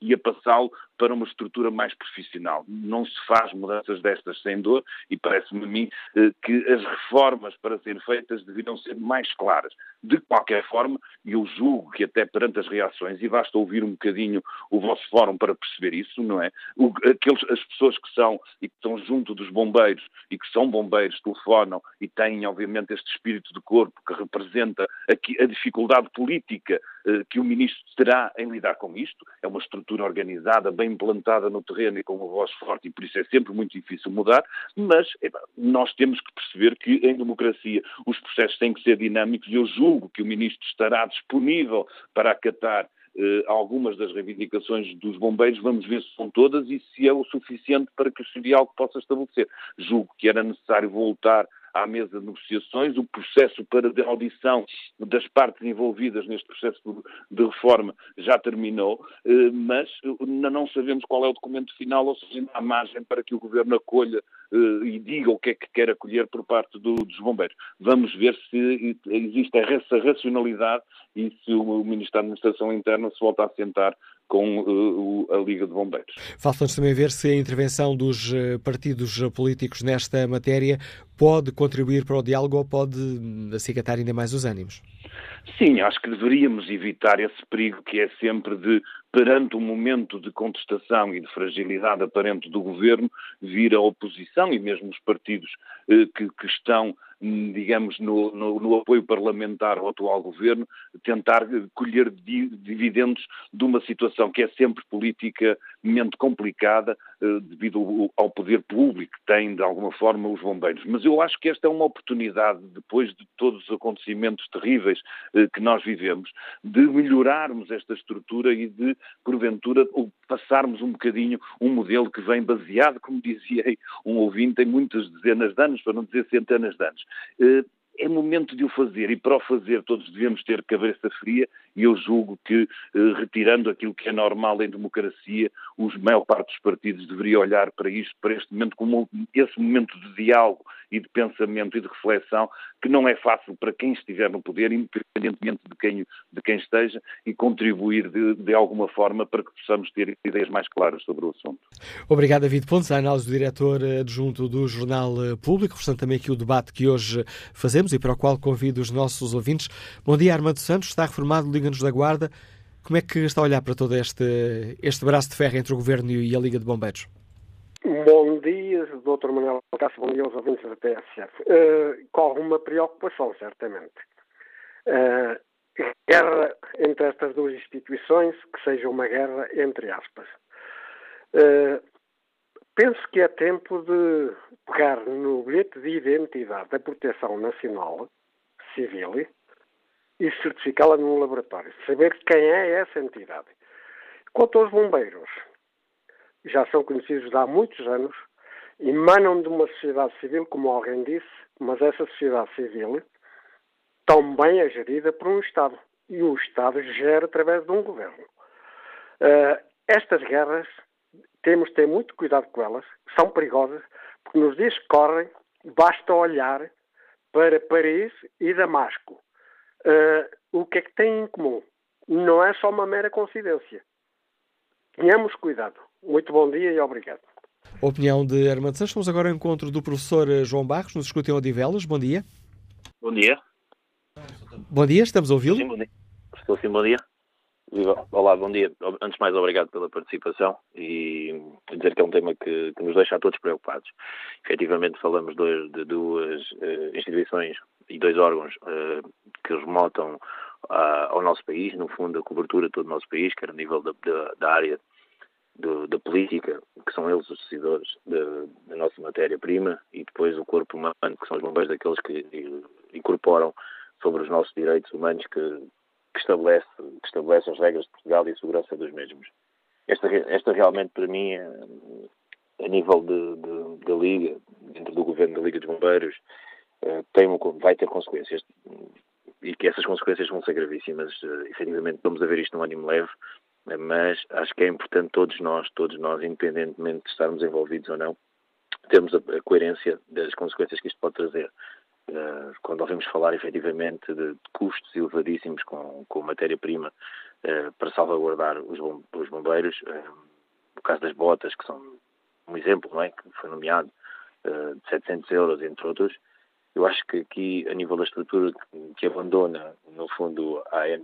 e a passá-lo para uma estrutura mais profissional. Não se faz mudanças destas sem dor e parece-me a mim eh, que as reformas para serem feitas deveriam ser mais claras. De qualquer forma, eu julgo que até perante as reações, e basta ouvir um bocadinho o vosso fórum para perceber isso, não é? O, aqueles, as pessoas que são e que estão junto dos bombeiros e que são bombeiros, telefonam e têm, obviamente, este espírito de corpo que representa aqui a dificuldade política eh, que o Ministro terá em lidar com isto. É uma estrutura organizada, bem implantada no terreno e com uma voz forte, e por isso é sempre muito difícil mudar, mas nós temos que perceber que em democracia os processos têm que ser dinâmicos e eu julgo que o Ministro estará disponível para acatar eh, algumas das reivindicações dos bombeiros, vamos ver se são todas e se é o suficiente para que o diálogo possa estabelecer. Julgo que era necessário voltar à mesa de negociações, o processo para de audição das partes envolvidas neste processo de reforma já terminou, eh, mas não sabemos qual é o documento final, ou seja, há margem para que o Governo acolha e diga o que é que quer acolher por parte do, dos bombeiros. Vamos ver se existe essa racionalidade e se o Ministério da Administração Interna se volta a sentar com uh, a Liga de Bombeiros. Falta-nos também ver se a intervenção dos uh, partidos políticos nesta matéria pode contribuir para o diálogo ou pode hum, acicatar ainda mais os ânimos. Sim, acho que deveríamos evitar esse perigo que é sempre de, perante um momento de contestação e de fragilidade aparente do governo, vir a oposição e mesmo os partidos eh, que, que, estão digamos, no, no, no, apoio parlamentar ao atual governo, tentar colher dividendos de uma situação que é sempre politicamente complicada eh, devido ao poder público que têm, de alguma forma, os bombeiros. Mas eu acho que esta é uma oportunidade, depois de todos os acontecimentos terríveis eh, que nós vivemos, de melhorarmos esta estrutura e de, porventura, passarmos um bocadinho um modelo que vem baseado, como dizia um ouvinte, em muitas dezenas de anos, para não dizer centenas de anos. Eh, é momento de o fazer e para o fazer todos devemos ter cabeça fria e eu julgo que, eh, retirando aquilo que é normal em democracia, os maior parte dos partidos deveria olhar para isto, para este momento, como esse momento de diálogo e de pensamento e de reflexão, que não é fácil para quem estiver no poder, independentemente de quem, de quem esteja, e contribuir de, de alguma forma para que possamos ter ideias mais claras sobre o assunto. Obrigado, David Pontes, a análise do diretor adjunto do Jornal Público, portanto também aqui o debate que hoje fazemos e para o qual convido os nossos ouvintes. Bom dia, Armando Santos, está reformado, Liga-nos da Guarda. Como é que está a olhar para todo este, este braço de ferro entre o Governo e a Liga de Bombeiros? Bom dia, Dr. Manuel Cássio, bom dia aos ouvintes da TSF. Uh, corre uma preocupação, certamente. Uh, guerra entre estas duas instituições, que seja uma guerra entre aspas. Uh, penso que é tempo de pegar no bilhete de identidade da Proteção Nacional Civil e certificá-la num laboratório. Saber quem é essa entidade. Quanto aos bombeiros, já são conhecidos há muitos anos, emanam de uma sociedade civil, como alguém disse, mas essa sociedade civil também é gerida por um Estado. E o Estado gera através de um governo. Uh, estas guerras, temos de ter muito cuidado com elas, são perigosas, porque nos dias que correm, basta olhar para Paris e Damasco uh, o que é que têm em comum? Não é só uma mera coincidência. Tenhamos cuidado. Muito bom dia e obrigado. Opinião de Armando Santos. Estamos agora ao encontro do professor João Barros, nos escuta em Odivelas. Bom dia. Bom dia. Bom dia, estamos a ouvi-lo. Sim, bom dia. Estou sim, bom dia. Olá, bom dia. Antes de mais, obrigado pela participação e dizer que é um tema que, que nos deixa a todos preocupados. Efetivamente, falamos de, de duas uh, instituições e dois órgãos uh, que remontam uh, ao nosso país, no fundo, a cobertura de todo o nosso país, quer a nível da, da, da área do, da política, que são eles os decisores da nossa matéria-prima, e depois o corpo humano, que são os bombeiros daqueles que incorporam sobre os nossos direitos humanos que, que, estabelece, que estabelece as regras de Portugal e a segurança dos mesmos. Esta, esta realmente, para mim, é, a nível de, de, da Liga, dentro do governo da Liga dos Bombeiros, eh, tem, vai ter consequências e que essas consequências vão ser gravíssimas. Uh, efetivamente, vamos a ver isto num ânimo leve, mas acho que é importante todos nós, todos nós, independentemente de estarmos envolvidos ou não, termos a coerência das consequências que isto pode trazer. Uh, quando ouvimos falar efetivamente de, custos elevadíssimos com, com matéria-prima uh, para salvaguardar os, os bombeiros, uh, no caso das botas, que são um exemplo, não é? que foi nomeado, de 700 euros, entre outros, eu acho que aqui, a nível da estrutura que abandona, no fundo, a eh,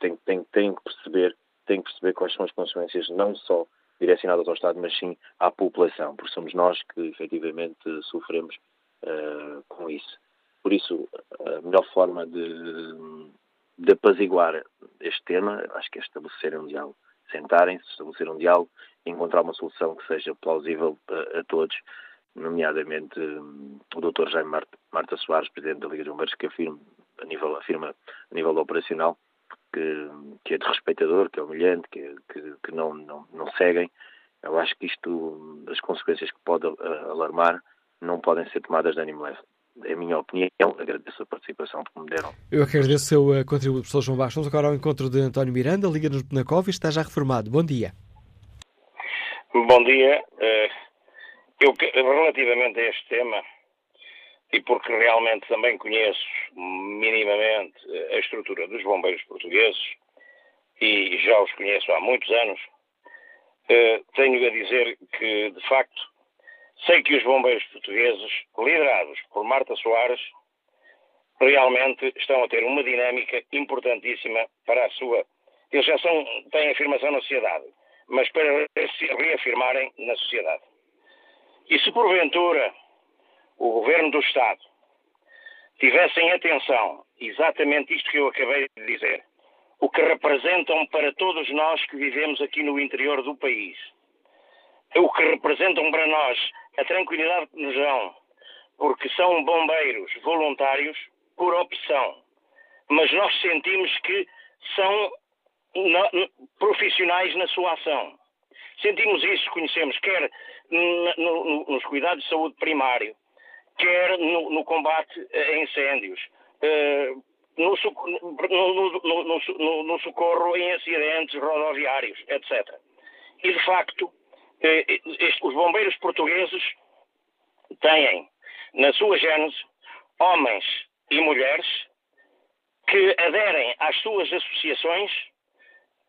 tem, tem, tem, que perceber, tem que perceber quais são as consequências, não só direcionadas ao Estado, mas sim à população, porque somos nós que efetivamente sofremos uh, com isso. Por isso, a melhor forma de, de apaziguar este tema, acho que é estabelecer um diálogo. Sentarem-se, estabelecer um diálogo, encontrar uma solução que seja plausível a, a todos nomeadamente hum, o Dr. Jaime Marta, Marta Soares, Presidente da Liga de Bombeiros, que afirma a nível, afirma a nível operacional que, que é desrespeitador, que é humilhante, que, que, que não, não, não seguem. Eu acho que isto, as consequências que pode uh, alarmar, não podem ser tomadas de ânimo leve. É a minha opinião, agradeço a participação que me deram. Eu agradeço o seu uh, contributo, professor João Bastos. Vamos agora ao encontro de António Miranda, Liga-nos de Penacov, está já reformado. Bom dia. Bom dia. Uh eu, relativamente a este tema, e porque realmente também conheço minimamente a estrutura dos bombeiros portugueses, e já os conheço há muitos anos, eh, tenho a dizer que, de facto, sei que os bombeiros portugueses, liderados por Marta Soares, realmente estão a ter uma dinâmica importantíssima para a sua. Eles já são, têm afirmação na sociedade, mas para se reafirmarem na sociedade. E se porventura o governo do Estado tivessem atenção exatamente isto que eu acabei de dizer, o que representam para todos nós que vivemos aqui no interior do país, o que representam para nós a tranquilidade que nos dão, porque são bombeiros voluntários por opção, mas nós sentimos que são profissionais na sua ação. Sentimos isso, conhecemos, quer no, no, nos cuidados de saúde primário, quer no, no combate a incêndios, uh, no, socorro em acidentes rodoviários, etc. E, de facto, eh, os bombeiros portugueses têm, na sua gênese, homens e mulheres que aderem às suas associações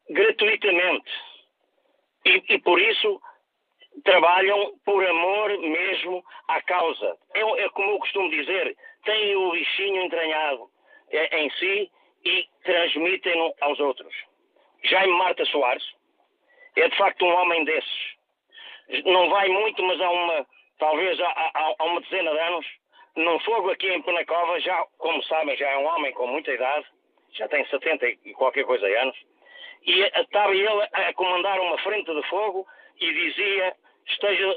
gratuitamente. E, e por isso trabalham por amor mesmo à causa. É, é como eu costumo dizer, têm o bichinho entranhado é, em si e transmitem-no aos outros. Jaime Marta Soares é de facto um homem desses. Não vai muito, mas há uma, talvez há, há, há uma dezena de anos, num fogo aqui em Penacova, já, como sabem, já é um homem com muita idade, já tem 70 e qualquer coisa anos, e estava ele a comandar uma frente de fogo e dizia, esteja,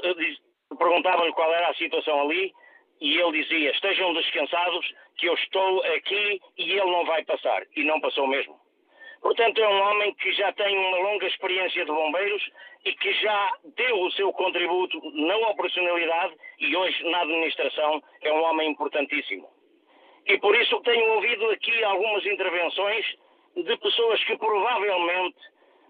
perguntavam-lhe qual era a situação ali, e ele dizia, estejam descansados que eu estou aqui e ele não vai passar. E não passou mesmo. Portanto, é um homem que já tem uma longa experiência de bombeiros e que já deu o seu contributo na operacionalidade e hoje na administração é um homem importantíssimo. E por isso tenho ouvido aqui algumas intervenções de pessoas que provavelmente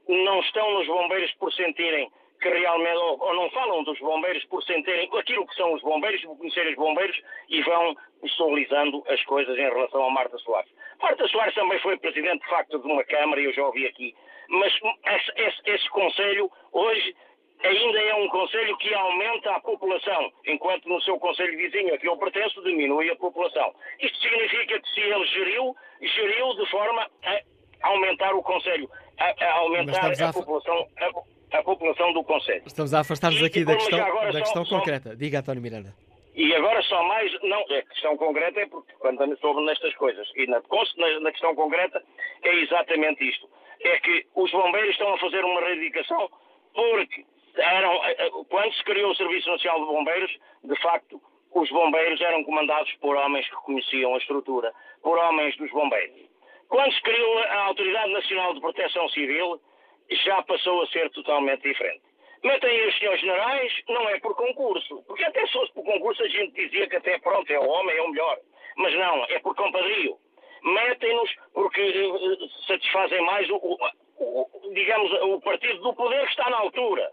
não estão nos bombeiros por sentirem que realmente, ou, ou, não falam dos bombeiros por sentirem aquilo que são os bombeiros, por conhecerem os bombeiros e vão personalizando as coisas em relação a Marta Soares. Marta Soares também foi presidente, de facto, de uma Câmara, eu já ouvi aqui, mas esse, esse, esse Conselho, hoje, ainda é um Conselho que aumenta a população, enquanto no seu Conselho vizinho, a que eu pertenço, diminui a população. Isto significa que se ele geriu, geriu de forma a aumentar o Conselho, a, a aumentar a, a população. A, a população do Conselho. Estamos a afastar-nos aqui da questão, da questão só, concreta. Só... Diga, António Miranda. E agora só mais, não, a questão concreta é porque quando estou nestas coisas, e na, na, na, questão concreta é exatamente isto. É que os bombeiros estão a fazer uma reivindicação porque eram, eh, eh, quando se criou o Serviço Nacional de Bombeiros, de facto, os bombeiros eram comandados por homens que conheciam a estrutura, por homens dos bombeiros. Quando se criou a Autoridade Nacional de Proteção Civil, já passou a ser totalmente diferente. Metem os senhores generais, não é por concurso, porque até se fosse por concurso a gente dizia que até pronto, é o homem, é o melhor. Mas não, é por compadrio. Metem-nos porque uh, satisfazem mais o, o, o, digamos, o partido do poder que está na altura.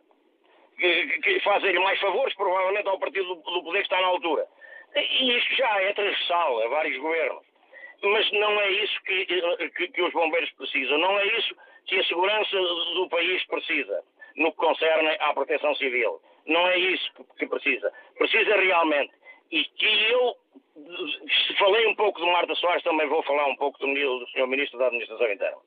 Que, que fazem-lhe mais favores, provavelmente, ao partido do, do poder que está na altura. E isto já é transversal a vários governos. Mas não é isso que, que, que os bombeiros precisam, não é isso que a segurança do país precisa, no que concerne à proteção civil. Não é isso que precisa. Precisa realmente. E que eu, se falei um pouco do Marta Soares, também vou falar um pouco do, do Sr. Ministro da Administração Interna.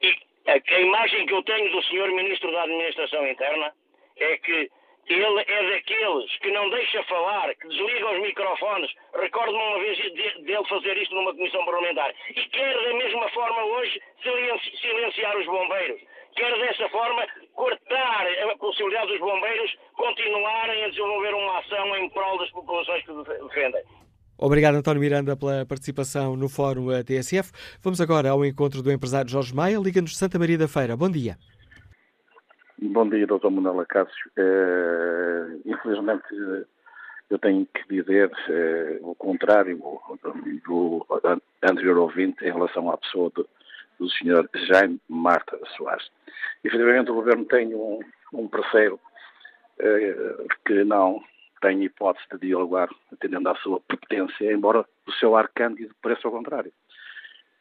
E a, a imagem que eu tenho do Sr. Ministro da Administração Interna é que ele é daqueles que não deixa falar, que desliga os microfones. Recordo-me uma vez dele fazer isto numa comissão parlamentar. E quer da mesma forma hoje silenciar os bombeiros. Quer dessa forma cortar a possibilidade dos bombeiros continuarem a desenvolver uma ação em prol das populações que defendem. Obrigado, António Miranda, pela participação no Fórum TSF. Vamos agora ao encontro do empresário Jorge Maia, Liga-nos Santa Maria da Feira. Bom dia. Bom dia, Dr. Manuela Cássio. Uh, infelizmente, eu tenho que dizer uh, o contrário do, anterior ouvinte em relação à pessoa do, do. Jaime Marta Soares. Efetivamente, o Governo tem um, um parceiro que não tem hipótese de dialogar, atendendo à sua competência, embora o seu ar cândido pareça ao contrário.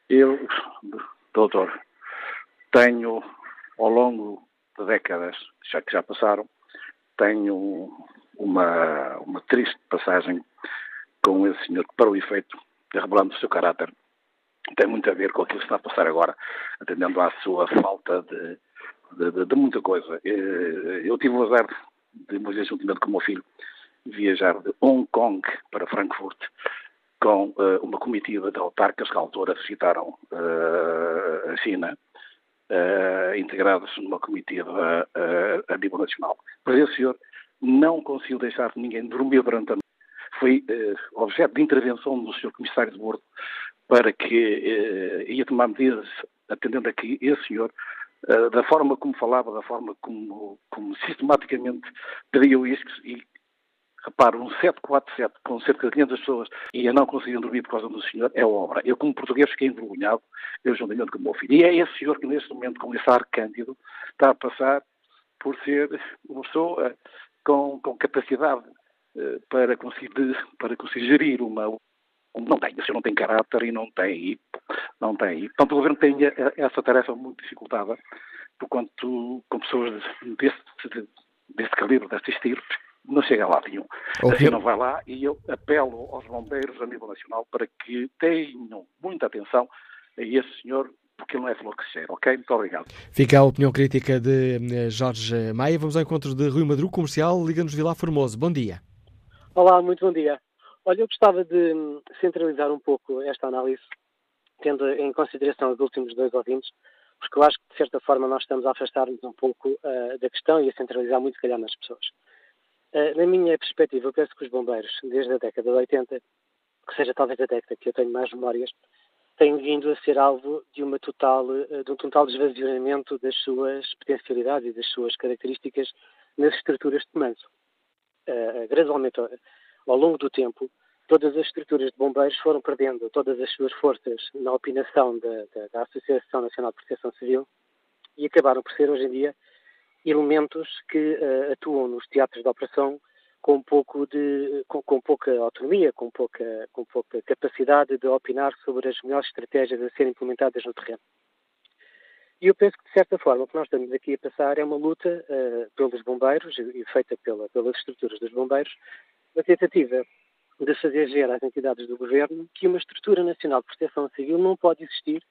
Eu, doutor, tenho, ao longo de décadas, já que já passaram, tenho uma, uma triste passagem com esse senhor que, para o efeito, revelando o seu caráter, tem muito a ver com aquilo que está a passar agora, atendendo à sua falta de, de, de, de muita coisa. Eh, eu tive o azar de, uma vez, juntamente com o meu filho, viajar de Hong Kong para Frankfurt com uh, uma comitiva de autarcas que à altura visitaram uh, a China, uh, integrados numa comitiva a nível nacional. Mas esse senhor não conseguiu deixar ninguém dormir durante a noite. Foi objeto de intervenção do senhor comissário de bordo para que ia tomar medidas atendendo a que esse senhor da forma como falava, da forma como, como sistematicamente pedia o iscos e Repare, um 747 com cerca de 500 pessoas e a não conseguirem dormir por causa do senhor é obra. Eu, como português, fiquei envergonhado, eu juntamente com o meu filho. E é esse senhor que, neste momento, com ar cândido, está a passar por ser uma pessoa com, com capacidade uh, para, conseguir, para conseguir gerir uma. Não tem, o senhor não tem caráter e não tem. Não tem. Portanto, o governo tem essa tarefa muito dificultada, porquanto, com pessoas desse, desse calibre, deste estilo, não chega lá nenhum. Assim não vai lá e eu apelo aos bombeiros a nível nacional para que tenham muita atenção a esse senhor porque ele não é flor que cheira, ok? Muito obrigado. Fica a opinião crítica de eh, Jorge Maia. Vamos ao encontro de Rui Madru, comercial, Liga-nos Vila Formoso. Bom dia. Olá, muito bom dia. Olha, eu gostava de hum, centralizar um pouco esta análise, tendo em consideração os últimos dois ouvintes, porque eu acho que, de certa forma, nós estamos a afastar-nos um pouco uh, da questão e a centralizar muito, se calhar, nas pessoas. Eh, na minha perspectiva, eu penso que os bombeiros, desde a década de 80, que seja talvez a década que eu tenho mais memórias, têm vindo a ser alvo de, uma total, eh, de um total esvaziamento das suas potencialidades e das suas características nas estruturas de comando. Uh, gradualmente, ao longo do tempo, todas as estruturas de bombeiros foram perdendo todas as suas forças na opinação da, da, da Associação Nacional de Proteção Civil e acabaram por ser, hoje em dia, elementos que uh, atuam nos teatros de operação com, pouco de, com, com, pouca autonomia, com pouca, com pouca capacidade de opinar sobre as melhores estratégias a serem implementadas no terreno. E eu penso que, de certa forma, o que nós estamos aqui a passar é uma luta uh, pelos bombeiros e feita pela, pelas estruturas dos bombeiros, uma tentativa de fazer ver às entidades do governo que uma estrutura nacional de proteção civil não pode existir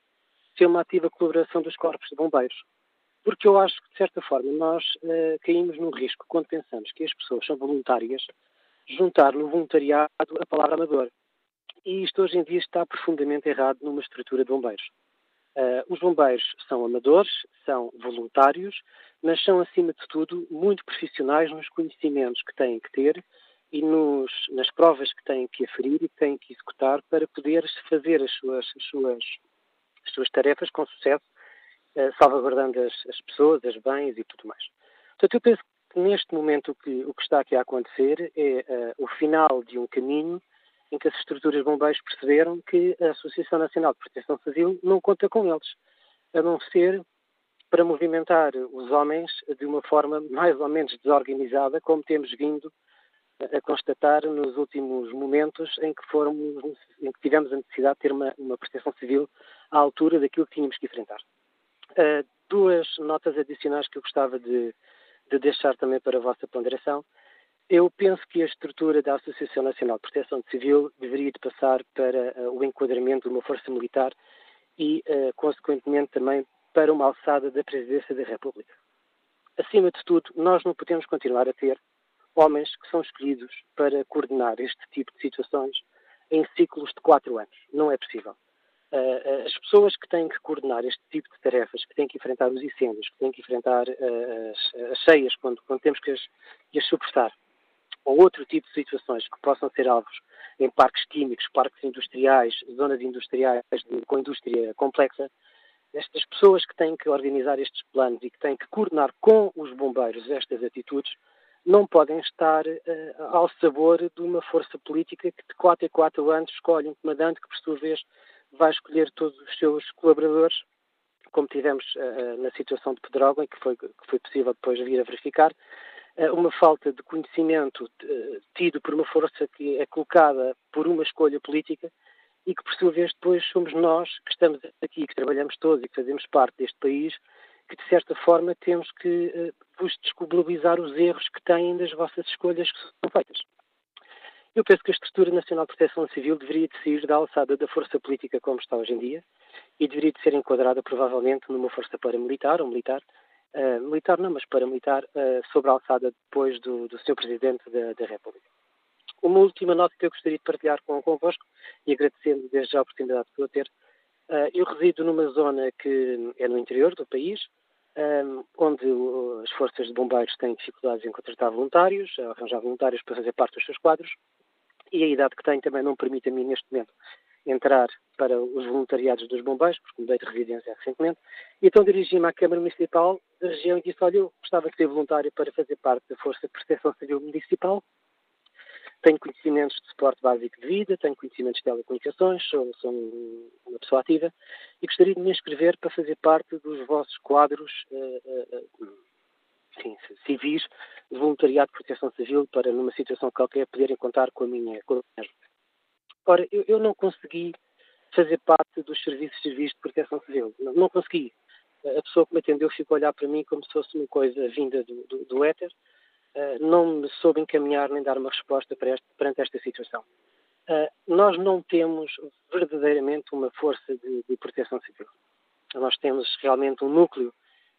sem uma ativa colaboração dos corpos de bombeiros porque eu acho que, de certa forma, nós uh, caímos num risco quando pensamos que as pessoas são voluntárias, juntar no voluntariado a palavra amador. E isto hoje em dia está profundamente errado numa estrutura de bombeiros. Uh, os bombeiros são amadores, são voluntários, mas são, acima de tudo, muito profissionais nos conhecimentos que têm que ter e nos, nas provas que têm que aferir e que têm que executar para poder fazer as suas, as suas, as suas tarefas com sucesso salvaguardando as, as, pessoas, os bens e tudo mais. Portanto, eu penso que neste momento o que, o que está aqui a acontecer é uh, o final de um caminho em que as estruturas de bombeiros perceberam que a Associação Nacional de Proteção Civil não conta com eles, a não ser para movimentar os homens de uma forma mais ou menos desorganizada, como temos vindo a constatar nos últimos momentos em que, em que tivemos a necessidade de ter uma, uma proteção civil à altura daquilo que tínhamos que enfrentar. Uh, duas notas adicionais que eu gostava de, de, deixar também para a vossa ponderação. Eu penso que a estrutura da Associação Nacional de Proteção Civil deveria de passar para uh, o enquadramento de uma força militar e, uh, consequentemente, também para uma alçada da Presidência da República. Acima de tudo, nós não podemos continuar a ter homens que são escolhidos para coordenar este tipo de situações em ciclos de quatro anos. Não é possível. Uh, as pessoas que têm que coordenar este tipo de tarefas, que têm que enfrentar os incêndios, que têm que enfrentar uh, as, as, cheias quando, quando temos que as, que as suportar, ou outro tipo de situações que possam ser alvos em parques químicos, parques industriais, zonas industriais com indústria complexa, estas pessoas que têm que organizar estes planos e que têm que coordenar com os bombeiros estas atitudes, não podem estar uh, ao sabor de uma força política que de 4 a 4 anos escolhe um comandante que, por sua vez, vai escolher todos os seus colaboradores, como tivemos uh, na situação de Pedrógão, que foi, que foi possível depois vir a verificar, uma falta de conhecimento tido por uma força que é colocada por uma escolha política e que, por sua vez, depois somos nós que estamos aqui, que trabalhamos todos e que fazemos parte deste país, que, de certa forma, temos que vos desculpabilizar os erros que têm das vossas escolhas que são feitas. Eu penso que a Estrutura Nacional de Proteção Civil deveria de sair da alçada da força política como está hoje em dia e deveria de ser enquadrada, provavelmente, numa força paramilitar ou militar, uh, militar não, mas paramilitar, uh, sobre a alçada depois do, do Sr. Presidente da, da República. Uma última nota que eu gostaria de partilhar com, convosco e agradecendo desde já a oportunidade que estou ter. Uh, eu resido numa zona que é no interior do país, um, onde as forças de bombeiros têm dificuldades em contratar voluntários, arranjar voluntários para fazer parte dos seus quadros, e a idade que tenho também não permite a mim, neste momento, entrar para os voluntariados dos bombeiros, porque mudei de residência recentemente, e então dirigi-me à Câmara Municipal da região e disse, olha, eu gostava de ser voluntário para fazer parte da Força de Proteção Civil Municipal, tenho conhecimentos de suporte básico de vida, tenho conhecimentos de telecomunicações, sou, sou uma pessoa ativa e gostaria de me inscrever para fazer parte dos vossos quadros uh, uh, sim, civis de voluntariado de proteção civil para, numa situação qualquer, poderem contar com a minha, com a Ora, eu, eu, não consegui fazer parte dos serviços civis de proteção civil. Não, não, consegui. A pessoa que me atendeu ficou a olhar para mim como se fosse uma coisa vinda do, do, do éter eh, não me soube encaminhar nem dar uma resposta para este, perante esta situação. Uh, nós não temos verdadeiramente uma força de, de, proteção civil. Nós temos realmente um núcleo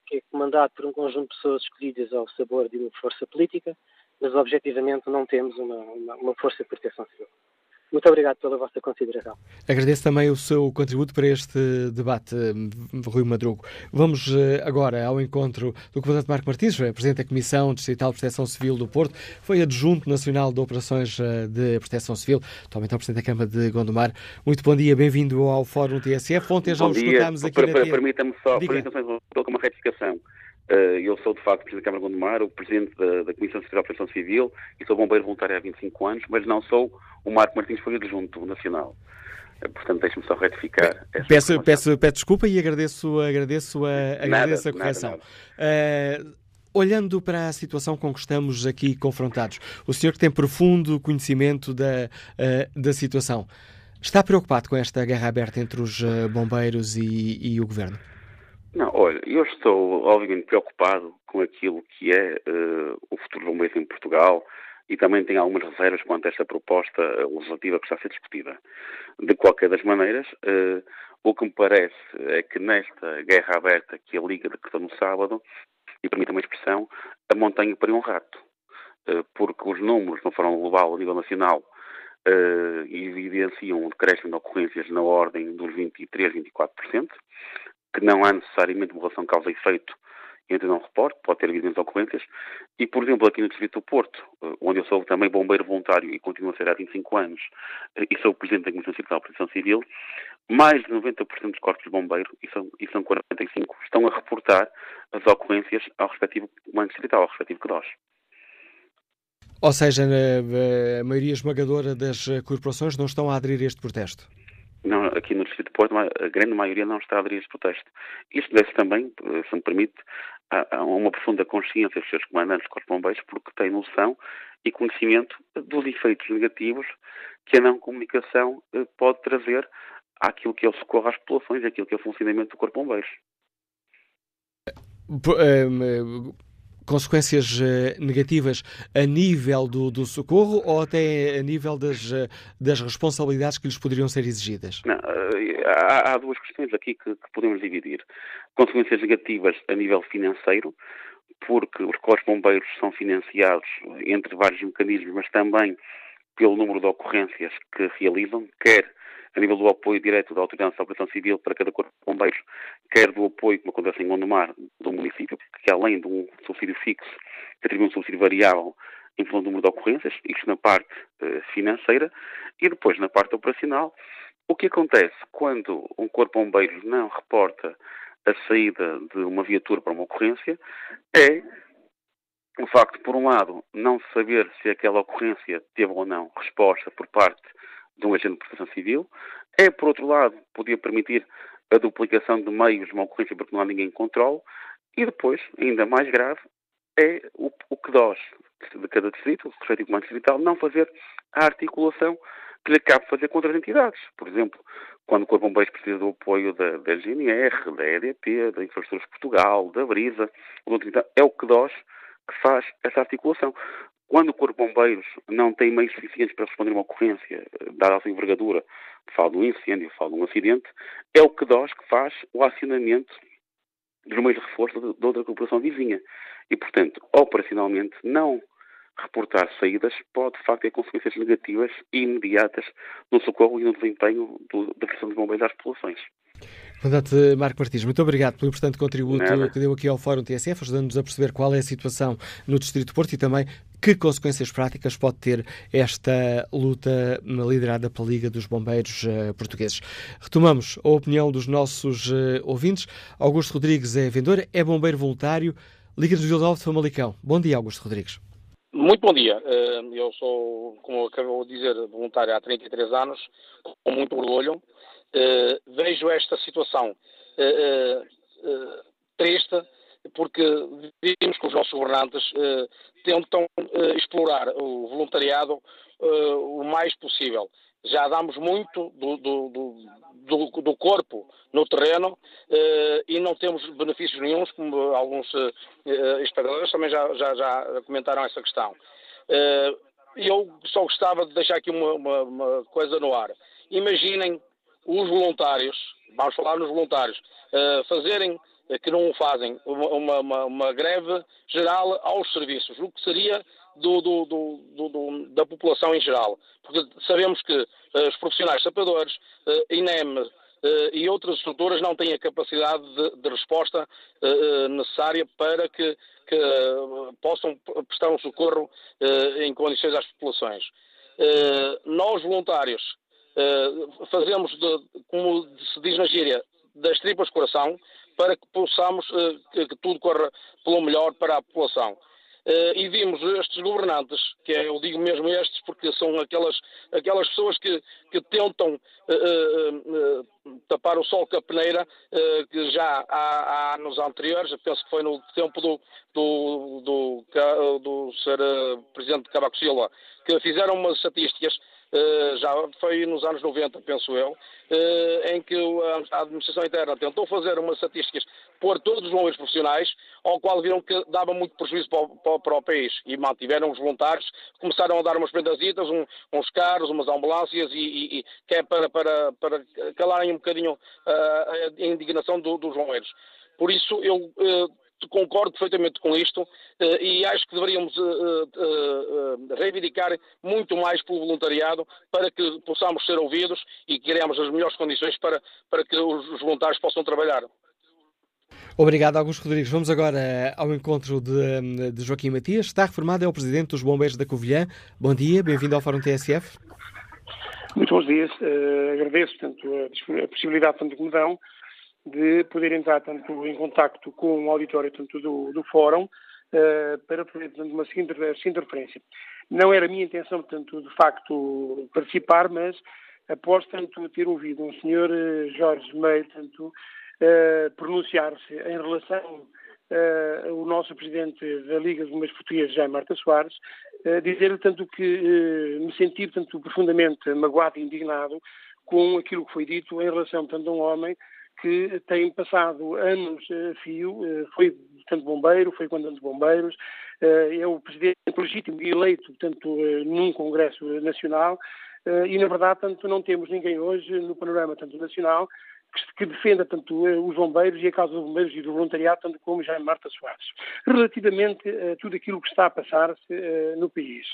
que é comandado por um conjunto de pessoas escolhidas ao sabor de uma força política, mas objetivamente não temos uma, uma, uma força de proteção civil. Muito obrigado pela vossa consideração. Agradeço também o seu contributo para este debate, Rui Madrugo. Vamos eh, agora ao encontro do Comandante Marco Martins, Presidente da Comissão Distrital de Proteção Civil do Porto, foi adjunto nacional de Operações eh, de Proteção Civil, atualmente é o Presidente da Câmara de Gondomar. Muito bom dia, bem-vindo ao Fórum TSF. Ontem já bom o escutámos aqui na... Permita-me só, permita só uma retificação. Uh, eu sou, de facto, Presidente da Câmara de Gondomar, o Presidente da, da Comissão Social de Proteção Civil e sou bombeiro voluntário há 25 anos, mas não sou o Marco Martins foi adjunto nacional. Uh, portanto, deixe-me só retificar. Peço, peço, peço desculpa e agradeço, agradeço, a, agradeço nada, a correção. Nada, nada. Uh, olhando para a situação com que estamos aqui confrontados, o senhor que tem profundo conhecimento da, da situação, está preocupado com esta guerra aberta entre os bombeiros e, e o governo? Não, olha, eu estou obviamente preocupado com aquilo que é uh, o futuro do meio em Portugal e também tenho algumas reservas quanto a esta proposta legislativa que está a ser discutida. De qualquer das maneiras, uh, o que me parece é que nesta guerra aberta que a Liga decretou no sábado, e permita uma expressão, a montanha pariu um rato. Uh, porque os números, não foram global, a nível nacional, uh, evidenciam um decréscimo de ocorrências na ordem dos 23, 24% que não há necessariamente uma relação causa e efeito entre não reporte, pode ter evidentes ocorrências, e, por exemplo, aqui no Distrito do Porto, eh, onde eu sou também bombeiro voluntário e continuo a ser há 25 anos, eh, e sou Presidente da Comissão Civil de Proteção Civil, mais de 90% dos corpos de bombeiro, e são, e são 45, estão a reportar as ocorrências ao respectivo comando distrital, ao respectivo CROS. Ou seja, a maioria esmagadora das corporações não estão a aderir a este protesto? Não, aqui no Distrito de Porto, a grande maioria não está a aderir a este protesto. Isto deve também, eh, se me permite, a, a uma profunda consciência dos seus comandantes de corpos bombeiros, porque têm noção e conhecimento dos efeitos negativos que a não comunicação eh, pode trazer àquilo que é o socorro às populações, àquilo que é o funcionamento do corpo bombeiros. Consequências uh, negativas a nível do, do, socorro ou até a nível das, uh, das responsabilidades que lhes poderiam ser exigidas? Não, uh, há, há, duas questões aqui que, que, podemos dividir. Consequências negativas a nível financeiro, porque os corpos bombeiros são financiados entre vários mecanismos, mas também pelo número de ocorrências que realizam, quer a nível do apoio direto da Autoridade de Operação Civil para cada corpo de bombeiros, quer do apoio, como acontece em Gondomar, do município, que além de um subsídio fixo, atribui um subsídio variável em função do número de ocorrências, isto na parte uh, financeira, e depois na parte operacional. O que acontece quando um corpo de bombeiros não reporta a saída de uma viatura para uma ocorrência é o facto, por um lado, não saber se aquela ocorrência teve ou não resposta por parte de um agente de proteção civil. É, por outro lado, podia permitir a duplicação de meios de uma ocorrência porque não há ninguém que controle. E depois, ainda mais grave, é o, o que de cada distrito, o respectivo comando distrital, não fazer a articulação que lhe cabe fazer com outras entidades. Por exemplo, quando o Corpo Bombeiros precisa do apoio da, da GNR, da EDP, da Infraestruturas Portugal, da Brisa, é o que que faz essa articulação. Quando o Corpo de Bombeiros não tem meios suficientes para responder a uma ocorrência, dada a sua envergadura, falo de um incêndio, falo de um acidente, é o que nós que faz o acionamento dos meios de reforço de outra corporação vizinha. E, portanto, operacionalmente, não reportar saídas pode, de facto, ter consequências negativas e imediatas no socorro e no desempenho do, da prestação de bombeiros às populações. Comandante Marco Martins, muito obrigado pelo importante contributo Nada. que deu aqui ao Fórum TSF, ajudando-nos a perceber qual é a situação no Distrito de Porto e também que consequências práticas pode ter esta luta liderada pela Liga dos Bombeiros uh, Portugueses. Retomamos a opinião dos nossos uh, ouvintes. Augusto Rodrigues é vendedor, é bombeiro voluntário, Liga dos Vila de Famalicão. Bom dia, Augusto Rodrigues. Muito bom dia. Eh, eu sou, como acabou de dizer, voluntário há 33 anos, com muito orgulho. Eh, vejo esta situação eh, triste porque vimos que os nossos governantes tentam explorar o voluntariado o mais possível já damos muito do, do, do, do corpo no terreno eh, e não temos benefícios nenhums, como alguns eh, espectadores também já, já, já, comentaram essa questão. Eh, eu só gostava de deixar aqui uma, uma, uma, coisa no ar. Imaginem os voluntários, vamos falar nos voluntários, eh, fazerem eh, que não fazem, uma, uma, uma, greve geral aos serviços, o que seria do, do, do, da população em geral. Porque sabemos que uh, os profissionais sapadores, uh, INEM uh, e outras estruturas não têm a capacidade de, de resposta necessária para que, que possam prestar um socorro em condições às populações. nós, voluntários, fazemos, de, como se diz na gíria, das tripas coração, para que possamos que, que tudo corra pelo melhor para a população. Uh, e vimos estes governantes, que é, eu digo mesmo estes, porque são aquelas, aquelas pessoas que, que tentam uh, uh, tapar o sol com a peneira, que já há, há, anos anteriores, penso que foi no tempo do, do, do, do, do ser Presidente Cavaco Silva, que fizeram umas estatísticas eh, já foi nos anos 90, penso eu, eh, em que a administração interna tentou fazer umas estatísticas, pôr todos os bombeiros profissionais, ao qual viram que dava muito prejuízo para o, para o país e mantiveram os voluntários, começaram a dar umas prendazitas, um, uns carros, umas ambulâncias, e, e, que é para, para, para calarem um bocadinho uh, a indignação do, dos bombeiros. Por isso, eu concordo perfeitamente com isto eh, e acho que deveríamos eh, eh, reivindicar muito mais pelo voluntariado para que possamos ser ouvidos e criamos as melhores condições para, para que os voluntários possam trabalhar. Obrigado, Augusto Rodrigues. Vamos agora ao encontro de, de Joaquim Matias. Está reformado, é o Presidente dos Bombeiros da Covilhã. Bom dia, bem-vindo ao Fórum TSF. Muito bons dias. Uh, agradeço tanto a, a possibilidade tanto que me dão de poder entrar tanto em contacto com o auditório tanto do, do fórum uh, para fazer portanto, uma seguinte, referência. Não era a minha intenção, portanto, de facto, participar, mas após tanto ter ouvido um senhor uh, Jorge Meio, tanto, uh, pronunciar-se em relação uh, ao nosso presidente da Liga dos Bombeiros Portugueses, Jaime Marta Soares, uh, dizer tanto que me senti tanto profundamente magoado e indignado com aquilo que foi dito em relação tanto a um homem que tem passado anos a fio, eh, foi tanto bombeiro, foi comandante de bombeiros, eh, é o presidente legítimo e eleito, portanto, eh, num Congresso Nacional, e na verdade, tanto não temos ninguém hoje no panorama tanto nacional que defenda tanto os bombeiros e a causa dos bombeiros e do voluntariado, tanto como já Marta Soares, relativamente a tudo aquilo que está a passar-se no país.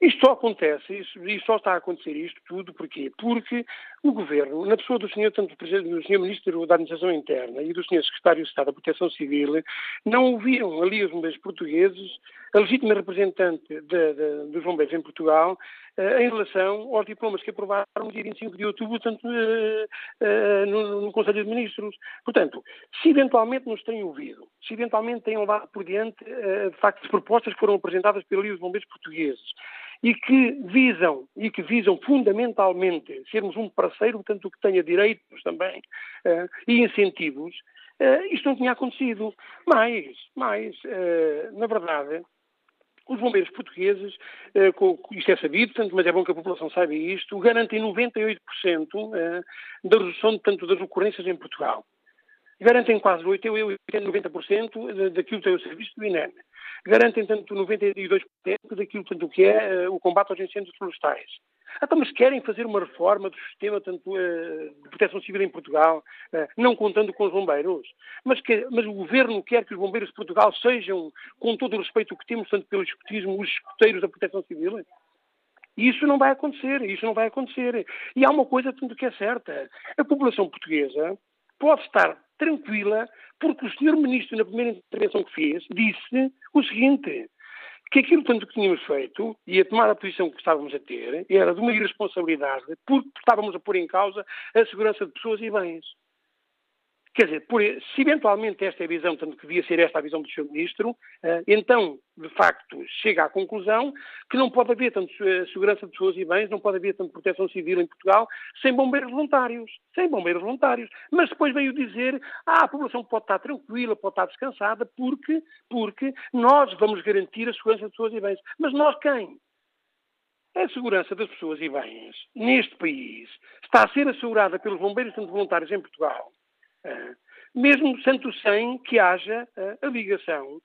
Isto só acontece, isso, e só está a acontecer isto tudo, porquê? Porque o Governo, na pessoa do Sr. tanto do Sr. Ministro da Administração Interna e do Sr. Secretário de Estado da Proteção Civil, não ouviram ali os bombeiros portugueses, a legítima representante de, de, dos bombeiros em Portugal, em relação aos diplomas que aprovaram no dia 25 de outubro, tanto uh, uh, no, Conselho de Ministros. Portanto, se eventualmente nos têm ouvido, se eventualmente têm levado por diante, de facto, as propostas que foram apresentadas pela Liga dos Bombeiros Portugueses, e que visam e que visam fundamentalmente sermos um parceiro, tanto que tenha direitos também e incentivos, isto não tinha acontecido. Mais, uh, na verdade, os bombeiros portugueses, com, isto é sabido, portanto, mas é bom que a população saiba isto, garantem 98% da redução tanto das ocorrências em Portugal. Garantem quase 80, 90% daquilo que é o serviço do INEM. Garantem tanto 92% daquilo tanto, que é o combate aos incêndios florestais. Então, mas querem fazer uma reforma do sistema tanto, uh, de proteção civil em Portugal, uh, não contando com os bombeiros. Mas, que, mas, o governo quer que os bombeiros de Portugal sejam, com todo o respeito que temos, tanto pelo escutismo, os escuteiros da proteção civil. Isso não vai acontecer, isso não vai acontecer. E há uma coisa tanto que é certa. A população portuguesa pode estar tranquila porque o senhor ministro, na primeira intervenção que fez, disse o seguinte que aquilo tanto que tínhamos feito e a tomar a posição que estávamos a ter era de uma irresponsabilidade porque estávamos a pôr em causa a segurança de pessoas e bens. Quer dizer, por, se eventualmente esta é a visão, tanto que devia ser esta a visão do Sr. Ministro, uh, então, de facto, chega à conclusão que não pode haver tanto segurança de pessoas e bens, não pode haver tanto proteção civil em Portugal sem bombeiros voluntários. Sem bombeiros voluntários. Mas depois veio dizer, ah, a população pode estar tranquila, pode estar descansada, porque, porque nós vamos garantir a segurança de pessoas e bens. Mas nós quem? A segurança das pessoas e bens neste país está a ser assegurada pelos bombeiros tanto voluntários em Portugal mesmo sendo sem que haja uh, a ligação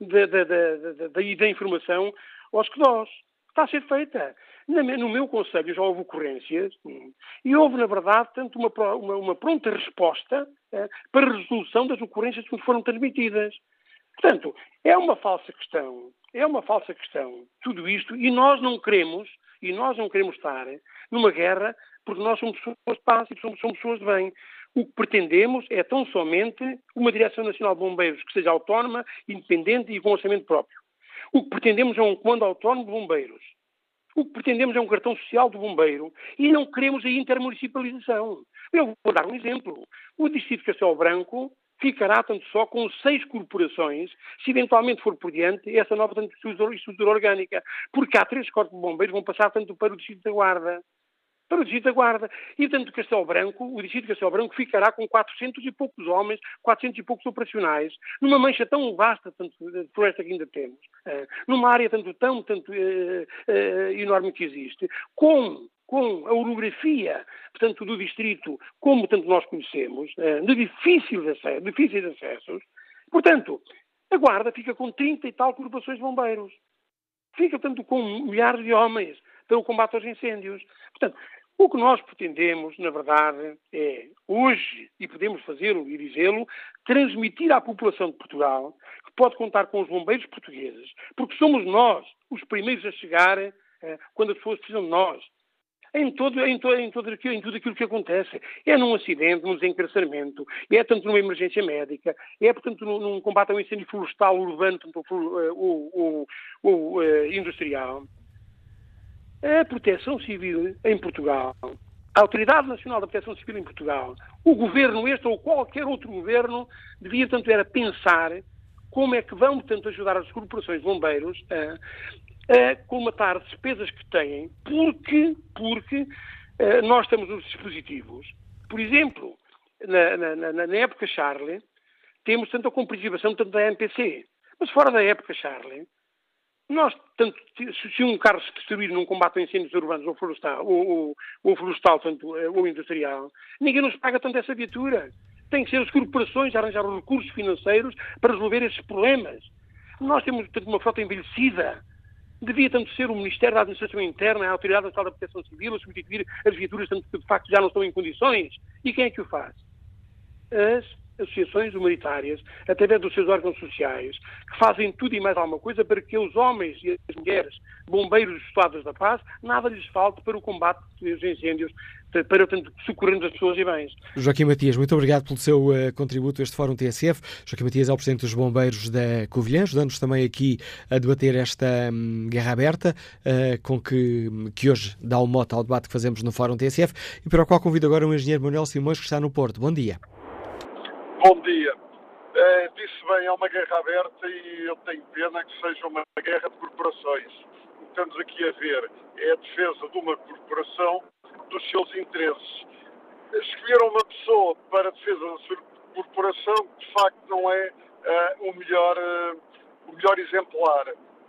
da, da, da, da, informação aos CDOS. Está a ser feita. No meu Conselho já houve ocorrências hum, e houve, na verdade, tanto uma, uma, uma pronta resposta para a resolução das ocorrências que nos foram transmitidas. Portanto, é uma falsa questão, é uma falsa questão tudo isto e nós não queremos, e nós não queremos estar numa guerra porque nós somos pessoas de paz e somos, somos pessoas de bem. O que pretendemos é tão somente uma Direção Nacional de Bombeiros que seja autónoma, independente e com orçamento próprio. O que pretendemos é um comando autónomo de bombeiros. O que pretendemos é um cartão social do bombeiro e não queremos a intermunicipalização. Eu vou dar um exemplo. O Distrito de Castelo Branco ficará tanto só com seis corporações, se eventualmente for por diante essa nova estrutura orgânica, porque há três corpos de bombeiros que vão passar tanto para o Distrito da Guarda para o Distrito da Guarda. E, tanto de Castelo Branco, o Distrito de Castelo Branco ficará com 400 e poucos homens, 400 e poucos operacionais, numa mancha tão vasta, tanto de floresta que ainda temos, uh, numa área tanto tão tanto, uh, enorme que existe, com com a orografia, portanto, do distrito, como tanto nós conhecemos, de difíceis acessos, difíceis acessos. Portanto, a Guarda fica com 30 e tal corporações de bombeiros. Fica, portanto, com milhares de homens para o combate aos incêndios. Portanto, o que nós pretendemos, na verdade, é hoje, e podemos fazê-lo e dizê-lo, transmitir à população de Portugal que pode contar com os bombeiros portugueses, porque somos nós os primeiros a chegar eh, quando as pessoas precisam de nós. Em, todo, em, todo, em, todo aquilo, em tudo aquilo que acontece. É num acidente, num desencarceramento, é tanto numa emergência médica, é, portanto, num, num combate ao incêndio florestal urbano, tanto o, o, eh, industrial. A Proteção Civil em Portugal, a Autoridade Nacional da Proteção Civil em Portugal, o governo este ou qualquer outro governo, devia, tanto era pensar como é que vão, portanto, ajudar as corporações de bombeiros a, a colmatar despesas que têm, porque, porque uh, nós temos nos dispositivos. Por exemplo, na, na, na, na época Charlie, temos tanto a comparticipação tanto da MPC. Mas fora da época Charlie, nós, tanto, se um carro se destruir num combate a incêndios urbanos ou florestal, ou, ou, ou florestal tanto, eh, ou industrial, ninguém nos paga tanto essa viatura. Tem que ser as corporações a arranjar os recursos financeiros para resolver esses problemas. Nós temos tanto, uma frota envelhecida. Devia tanto ser o Ministério da Administração Interna, a Autoridade Nacional da Proteção Civil, a substituir as viaturas tanto que de facto já não estão em condições. E quem é que o faz? As associações humanitárias, através dos seus órgãos sociais, que fazem tudo e mais alguma coisa para que os homens e as mulheres, bombeiros dos Estados da Paz, nada lhes falte para o combate dos incêndios, para tanto, socorrermos as pessoas e bens. Joaquim Matias, muito obrigado pelo seu uh, contributo a este Fórum TSF. Joaquim Matias é o Presidente dos Bombeiros da Covilhã, ajudando-nos também aqui a debater esta um, guerra aberta, uh, com que, que hoje dá o um mote ao debate que fazemos no Fórum TSF, e para o qual convido agora o engenheiro Manuel Simões, que está no Porto. Bom dia. Bom dia. É, disse bem, é uma guerra aberta e eu tenho pena que seja uma guerra de corporações. O que estamos aqui a ver é a defesa de uma corporação dos seus interesses. Escolheram uma pessoa para a defesa corporação que de facto não é uh, o, melhor, uh, o melhor exemplar.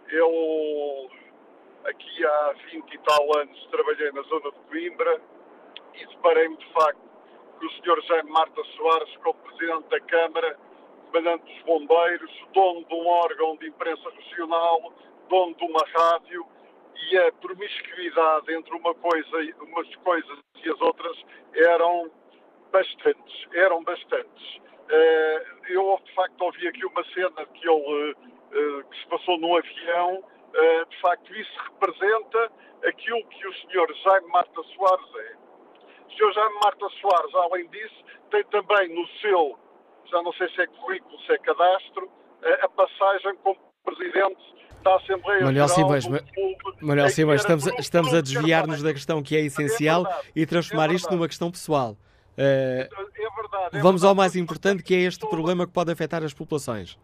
Eu aqui há 20 e tal anos trabalhei na zona de Coimbra e deparei-me de facto o Sr. Jaime Marta Soares, como Presidente da Câmara, comandante dos bombeiros, dono de um órgão de imprensa regional, dono de uma rádio, e a promiscuidade entre uma coisa, umas coisas e as outras eram bastantes, eram bastantes. Eh, eu, de facto, ouvi aqui uma cena que ele eh, que se passou num avião, eh, de facto, isso representa aquilo que o Sr. Jaime Marta Soares é. O Sr. Jaime Marta Soares, além disso, tem também no seu, já não sei se é currículo, se é cadastro, a passagem como presidente da Assembleia Manuel Simões, Manuel Simões, estamos, a, estamos a desviar-nos da questão que é essencial é e transformar é isto numa questão pessoal. Uh, é verdade, é vamos ao mais importante, que é este problema que pode afetar as populações.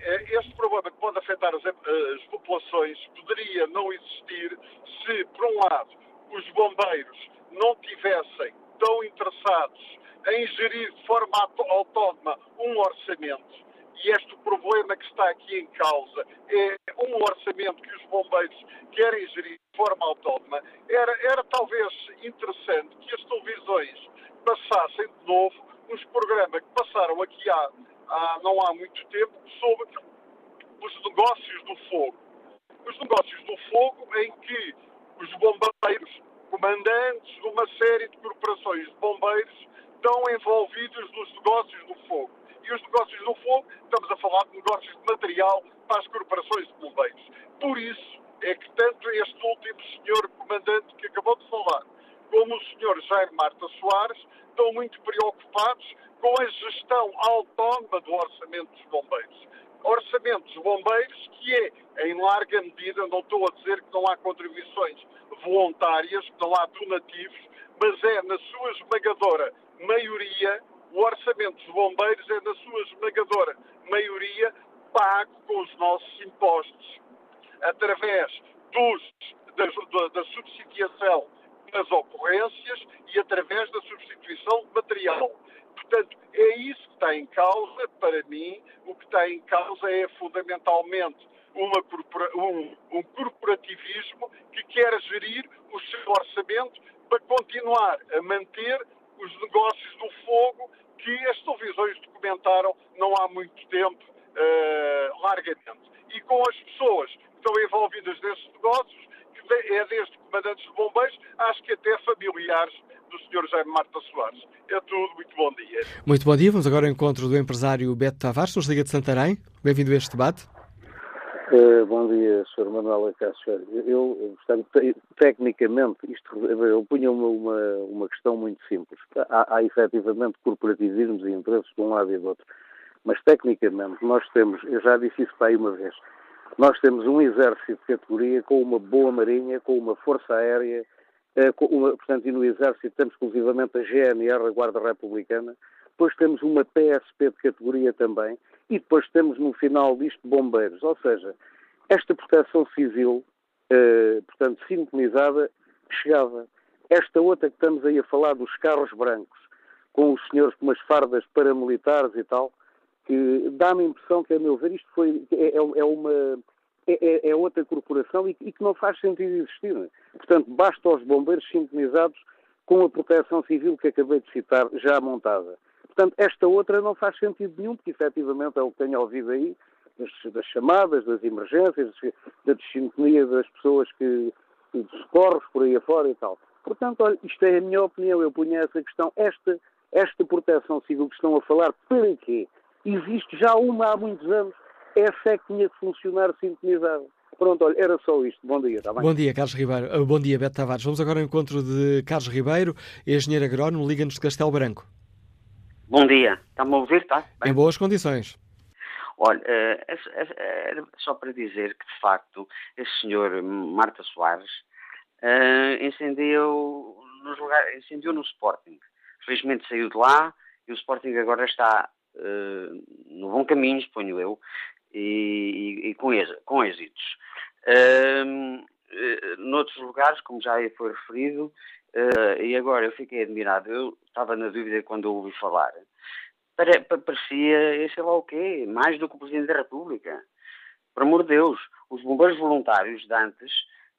Este problema que pode afetar as, as populações poderia não existir se, por um lado, os bombeiros não tivessem tão interessados em gerir de forma autónoma um orçamento e este problema que está aqui em causa é um orçamento que os bombeiros querem gerir de forma autónoma, era, era talvez interessante que as televisões passassem de novo uns programas que passaram aqui há, há não há muito tempo sobre os negócios do fogo. Os negócios do fogo em que os bombeiros, comandantes de uma série de corporações de bombeiros, estão envolvidos nos negócios do fogo e os negócios do fogo, estamos a falar de negócios de material para as corporações de bombeiros. Por isso é que tanto este último senhor comandante que acabou de falar, como o senhor Jaime Marta Soares, estão muito preocupados com a gestão autónoma do orçamento dos bombeiros. Orçamento dos bombeiros que é, em larga medida, não estou a dizer que não há contribuições voluntárias, não há donativos, mas é, na sua esmagadora maioria, o orçamento dos bombeiros é, na sua esmagadora maioria, pago com os nossos impostos, através dos, da, da subsidiação das ocorrências e através da substituição de material. Portanto, é isso que está em causa, para mim, o que está em causa é fundamentalmente uma, um, um corporativismo que quer gerir o seu orçamento para continuar a manter os negócios do fogo que as televisões documentaram não há muito tempo, uh, largamente. E com as pessoas que estão envolvidas nesses negócios, que é desde comandantes de bombeiros, acho que até familiares do Sr. Jaime Marta Soares. É tudo, muito bom dia. Muito bom dia, vamos agora ao encontro do empresário Beto Tavares, nos Liga de Santarém. Bem-vindo a este debate. Uh, bom dia, Sr. Manuel Acácio. Eu, portanto, te, tecnicamente, isto, eu punha uma, uma, uma, questão muito simples. Há, há efetivamente corporativismos e interesses de um lado e do outro. Mas, tecnicamente, nós temos, eu já disse isso para aí uma vez, nós temos um exército de categoria com uma boa marinha, com uma força aérea, uh, com uma, portanto, e no exército temos exclusivamente a GNR, a Guarda Republicana, depois temos uma PSP de categoria também, e depois temos no final disto bombeiros. Ou seja, esta proteção civil, eh, portanto, sintonizada, chegava. Esta outra que estamos aí a falar dos carros brancos, com os senhores com umas fardas paramilitares e tal, que dá-me a impressão que, a meu ver, isto foi, é, é, é uma, é, é, é, outra corporação e, e, que não faz sentido existir. É? Portanto, basta os bombeiros sintonizados com a proteção civil que acabei de citar, já montada. Portanto, esta outra não faz sentido nenhum, porque efetivamente é o que tenho ouvido aí, das, das chamadas, das emergências, da dessintonia das pessoas que, de socorros por aí afora e tal. Portanto, olha, isto é a minha opinião, eu punha essa questão. Esta, esta proteção civil que estão a falar, para quê? Existe já uma há muitos anos, essa é que tinha que funcionar sintonizada. Pronto, olha, era só isto. Bom dia, está bem? Bom dia, Carlos Ribeiro. Uh, bom dia, Beto Tavares. Vamos agora ao encontro de Carlos Ribeiro, engenheiro agrónomo, liga-nos de Castelo Branco. Bom dia. Está-me a ouvir, tá? Bem. Em boas condições. Olha, é, é, só para dizer que, de facto, esse senhor Marta Soares uh, incendiou, nos incendiou no Sporting. Felizmente saiu de lá e o Sporting agora está no bom caminho, suponho eu, e, e, e com, com êxitos. Noutros lugares, como já foi referido, Uh, e agora eu fiquei admirado, eu estava na dúvida quando ouvi falar, parecia, sei lá o quê, mais do que o Presidente da República. Por amor de Deus, os bombeiros voluntários de antes,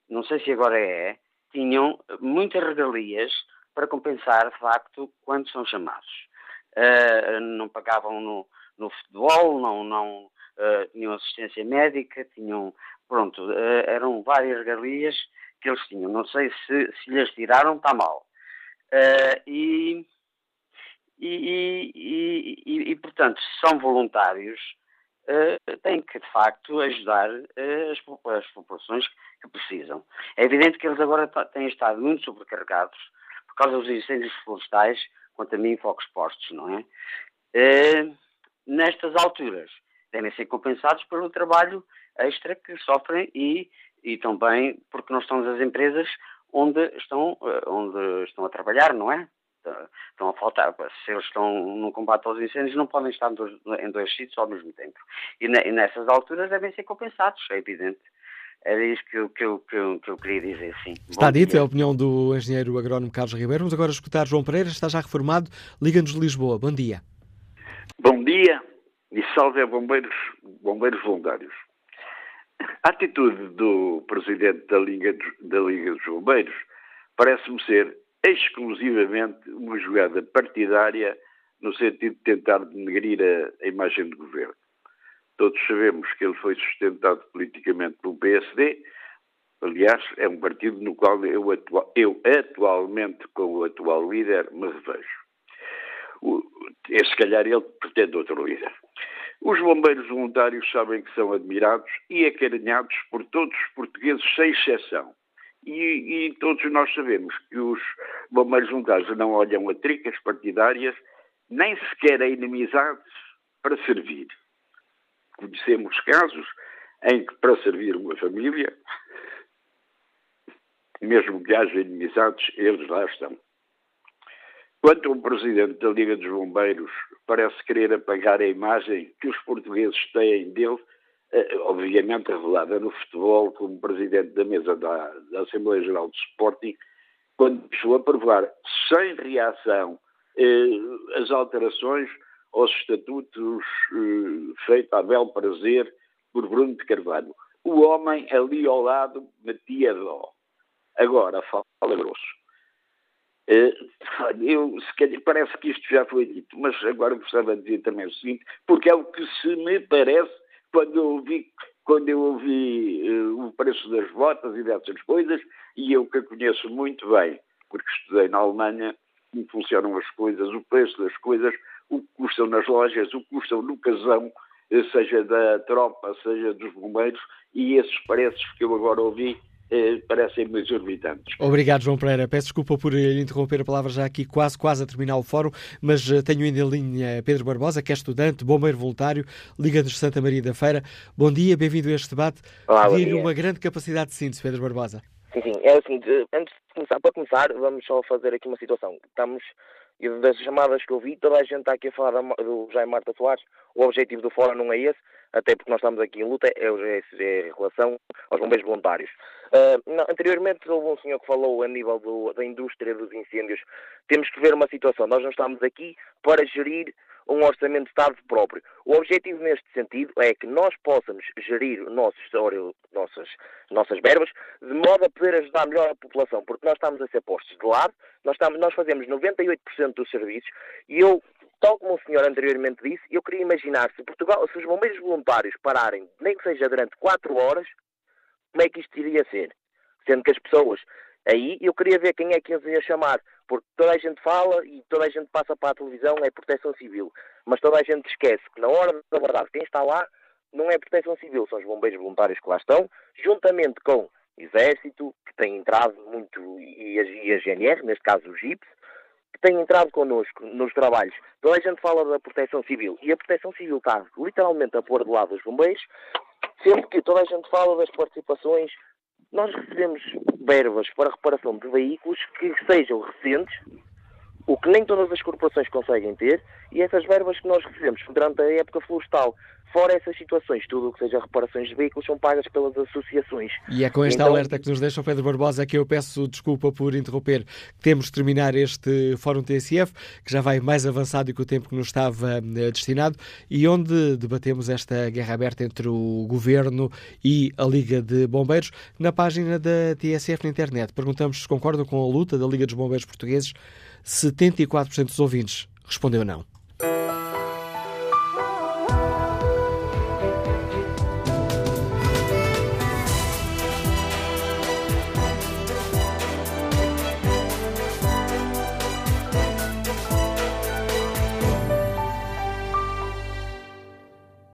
não sei se agora é, tinham muitas regalias para compensar, de facto, quando são chamados. Uh, não pagavam no, no futebol, não, não uh, tinham assistência médica, tinham, pronto, uh, eram várias regalias que eles tinham. Não sei se, se lhes tiraram, está mal. e e, e, e, e, portanto, se são voluntários, uh, têm que, de facto, ajudar uh, as, as, populações que precisam. É evidente que eles agora têm estado muito sobrecarregados por causa dos incêndios florestais, quanto a mim, focos postos, não é? Uh, nestas alturas, devem ser compensados pelo trabalho extra que sofrem e, e também porque não estão as empresas onde estão, onde estão a trabalhar, não é? estão a faltar. Se eles estão no combate aos incêndios, não podem estar em dois, em dois sítios ao mesmo tempo. E, ne, e, nessas alturas devem ser compensados, é evidente. Era isso que eu, que eu, que eu, que eu queria dizer, sim. Está Bom dito, dia. é a opinião do engenheiro agrónomo Carlos Ribeiro. Vamos agora escutar João Pereira, está já reformado, Liga-nos de Lisboa. Bom dia. Bom dia e salve a bombeiros, bombeiros voluntários. A atitude do presidente da Liga, da Liga dos Bombeiros parece-me ser exclusivamente uma jogada partidária no sentido de tentar denegrir a, a imagem do governo. Todos sabemos que ele foi sustentado politicamente pelo PSD, aliás, é um partido no qual eu, atua, eu atualmente, com o atual líder, me revejo. O, é, se calhar ele pretende outro líder. Os bombeiros voluntários sabem que são admirados e acarinhados por todos os portugueses, sem exceção. E, e, todos nós sabemos que os bombeiros voluntários não olham a tricas partidárias, nem sequer a inimizades para servir. Conhecemos casos em que, para servir uma família, mesmo que haja inimizades, eles lá estão. Quanto ao presidente da Liga dos Bombeiros, parece querer apagar a imagem que os portugueses têm dele eh, obviamente revelada no futebol como presidente da mesa da, da Assembleia Geral do Sporting, quando deixou aprovar sem reação eh, as alterações aos estatutos eh, feitos a bel prazer por Bruno de Carvalho. O homem ali ao lado metia dó. Agora, fala grosso. Eh, eu, calhar, parece que isto já foi dito, mas agora gostava de dizer também o seguinte, porque é o que se me parece quando eu ouvi, quando eu ouvi uh, o preço das botas e dessas coisas, e eu que a conheço muito bem, porque estudei na Alemanha, como funcionam as coisas, o preço das coisas, o que custam nas lojas, o que custam no casão, eh, seja da tropa, seja dos bombeiros, e esses preços que eu agora ouvi parecem-me exorbitantes. Obrigado, João Pereira. Peço desculpa por lhe interromper a palavra já aqui quase, quase a terminar o fórum, mas eh, tenho ainda em linha Pedro Barbosa, que é estudante, bombeiro voluntário, Liga de Santa Maria da Feira. Bom dia, bem-vindo a este debate. Pedir-lhe uma grande capacidade de síntese, Pedro Barbosa. Sim, sim. É assim, antes de começar, para começar, vamos só fazer aqui uma situação. Estamos, das chamadas que eu vi, toda a gente está aqui a falar do Jaime Marta Soares, o objetivo do fórum não é esse, até porque nós estamos aqui em luta, é, é, é em relação aos bombeiros voluntários. Uh, não, anteriormente houve um senhor que falou a nível do, da indústria dos incêndios. Temos que ver uma situação. Nós não estamos aqui para gerir um orçamento de Estado próprio. O objetivo neste sentido é que nós possamos gerir o nosso história, nossas, nossas verbas, de modo a poder ajudar melhor a população, porque nós estamos a ser postos de lado, nós, estamos, nós fazemos 98% dos serviços e eu tal como o senhor anteriormente disse, eu queria imaginar se Portugal, se os bombeiros voluntários pararem, nem que seja durante quatro horas, como é que isto iria ser? Sendo que as pessoas, aí eu queria ver quem é que eles ia chamar, porque toda a gente fala e toda a gente passa para a televisão é proteção civil, mas toda a gente esquece que na hora da verdade quem está lá não é proteção civil, são os bombeiros voluntários que lá estão, juntamente com Exército, que tem entrado muito, e a, GNR, neste caso o GIPS, que têm entrado connosco nos trabalhos. Toda a gente fala da proteção civil e a proteção civil está literalmente a pôr de lado os bombeiros, sendo que toda a gente fala das participações. Nós recebemos verbas para reparação de veículos que sejam recentes, o que nem todas as corporações conseguem ter, e essas verbas que nós recebemos durante a época florestal. Fora essas situações, tudo o que seja reparações de veículos são pagas pelas associações. E é com esta então... alerta que nos deixa o Pedro Barbosa que eu peço desculpa por interromper. Temos de terminar este Fórum TSF, que já vai mais avançado do que o tempo que nos estava eh, destinado, e onde debatemos esta guerra aberta entre o Governo e a Liga de Bombeiros. Na página da TSF na internet, perguntamos se concordam com a luta da Liga dos Bombeiros Portugueses. 74% dos ouvintes respondeu não.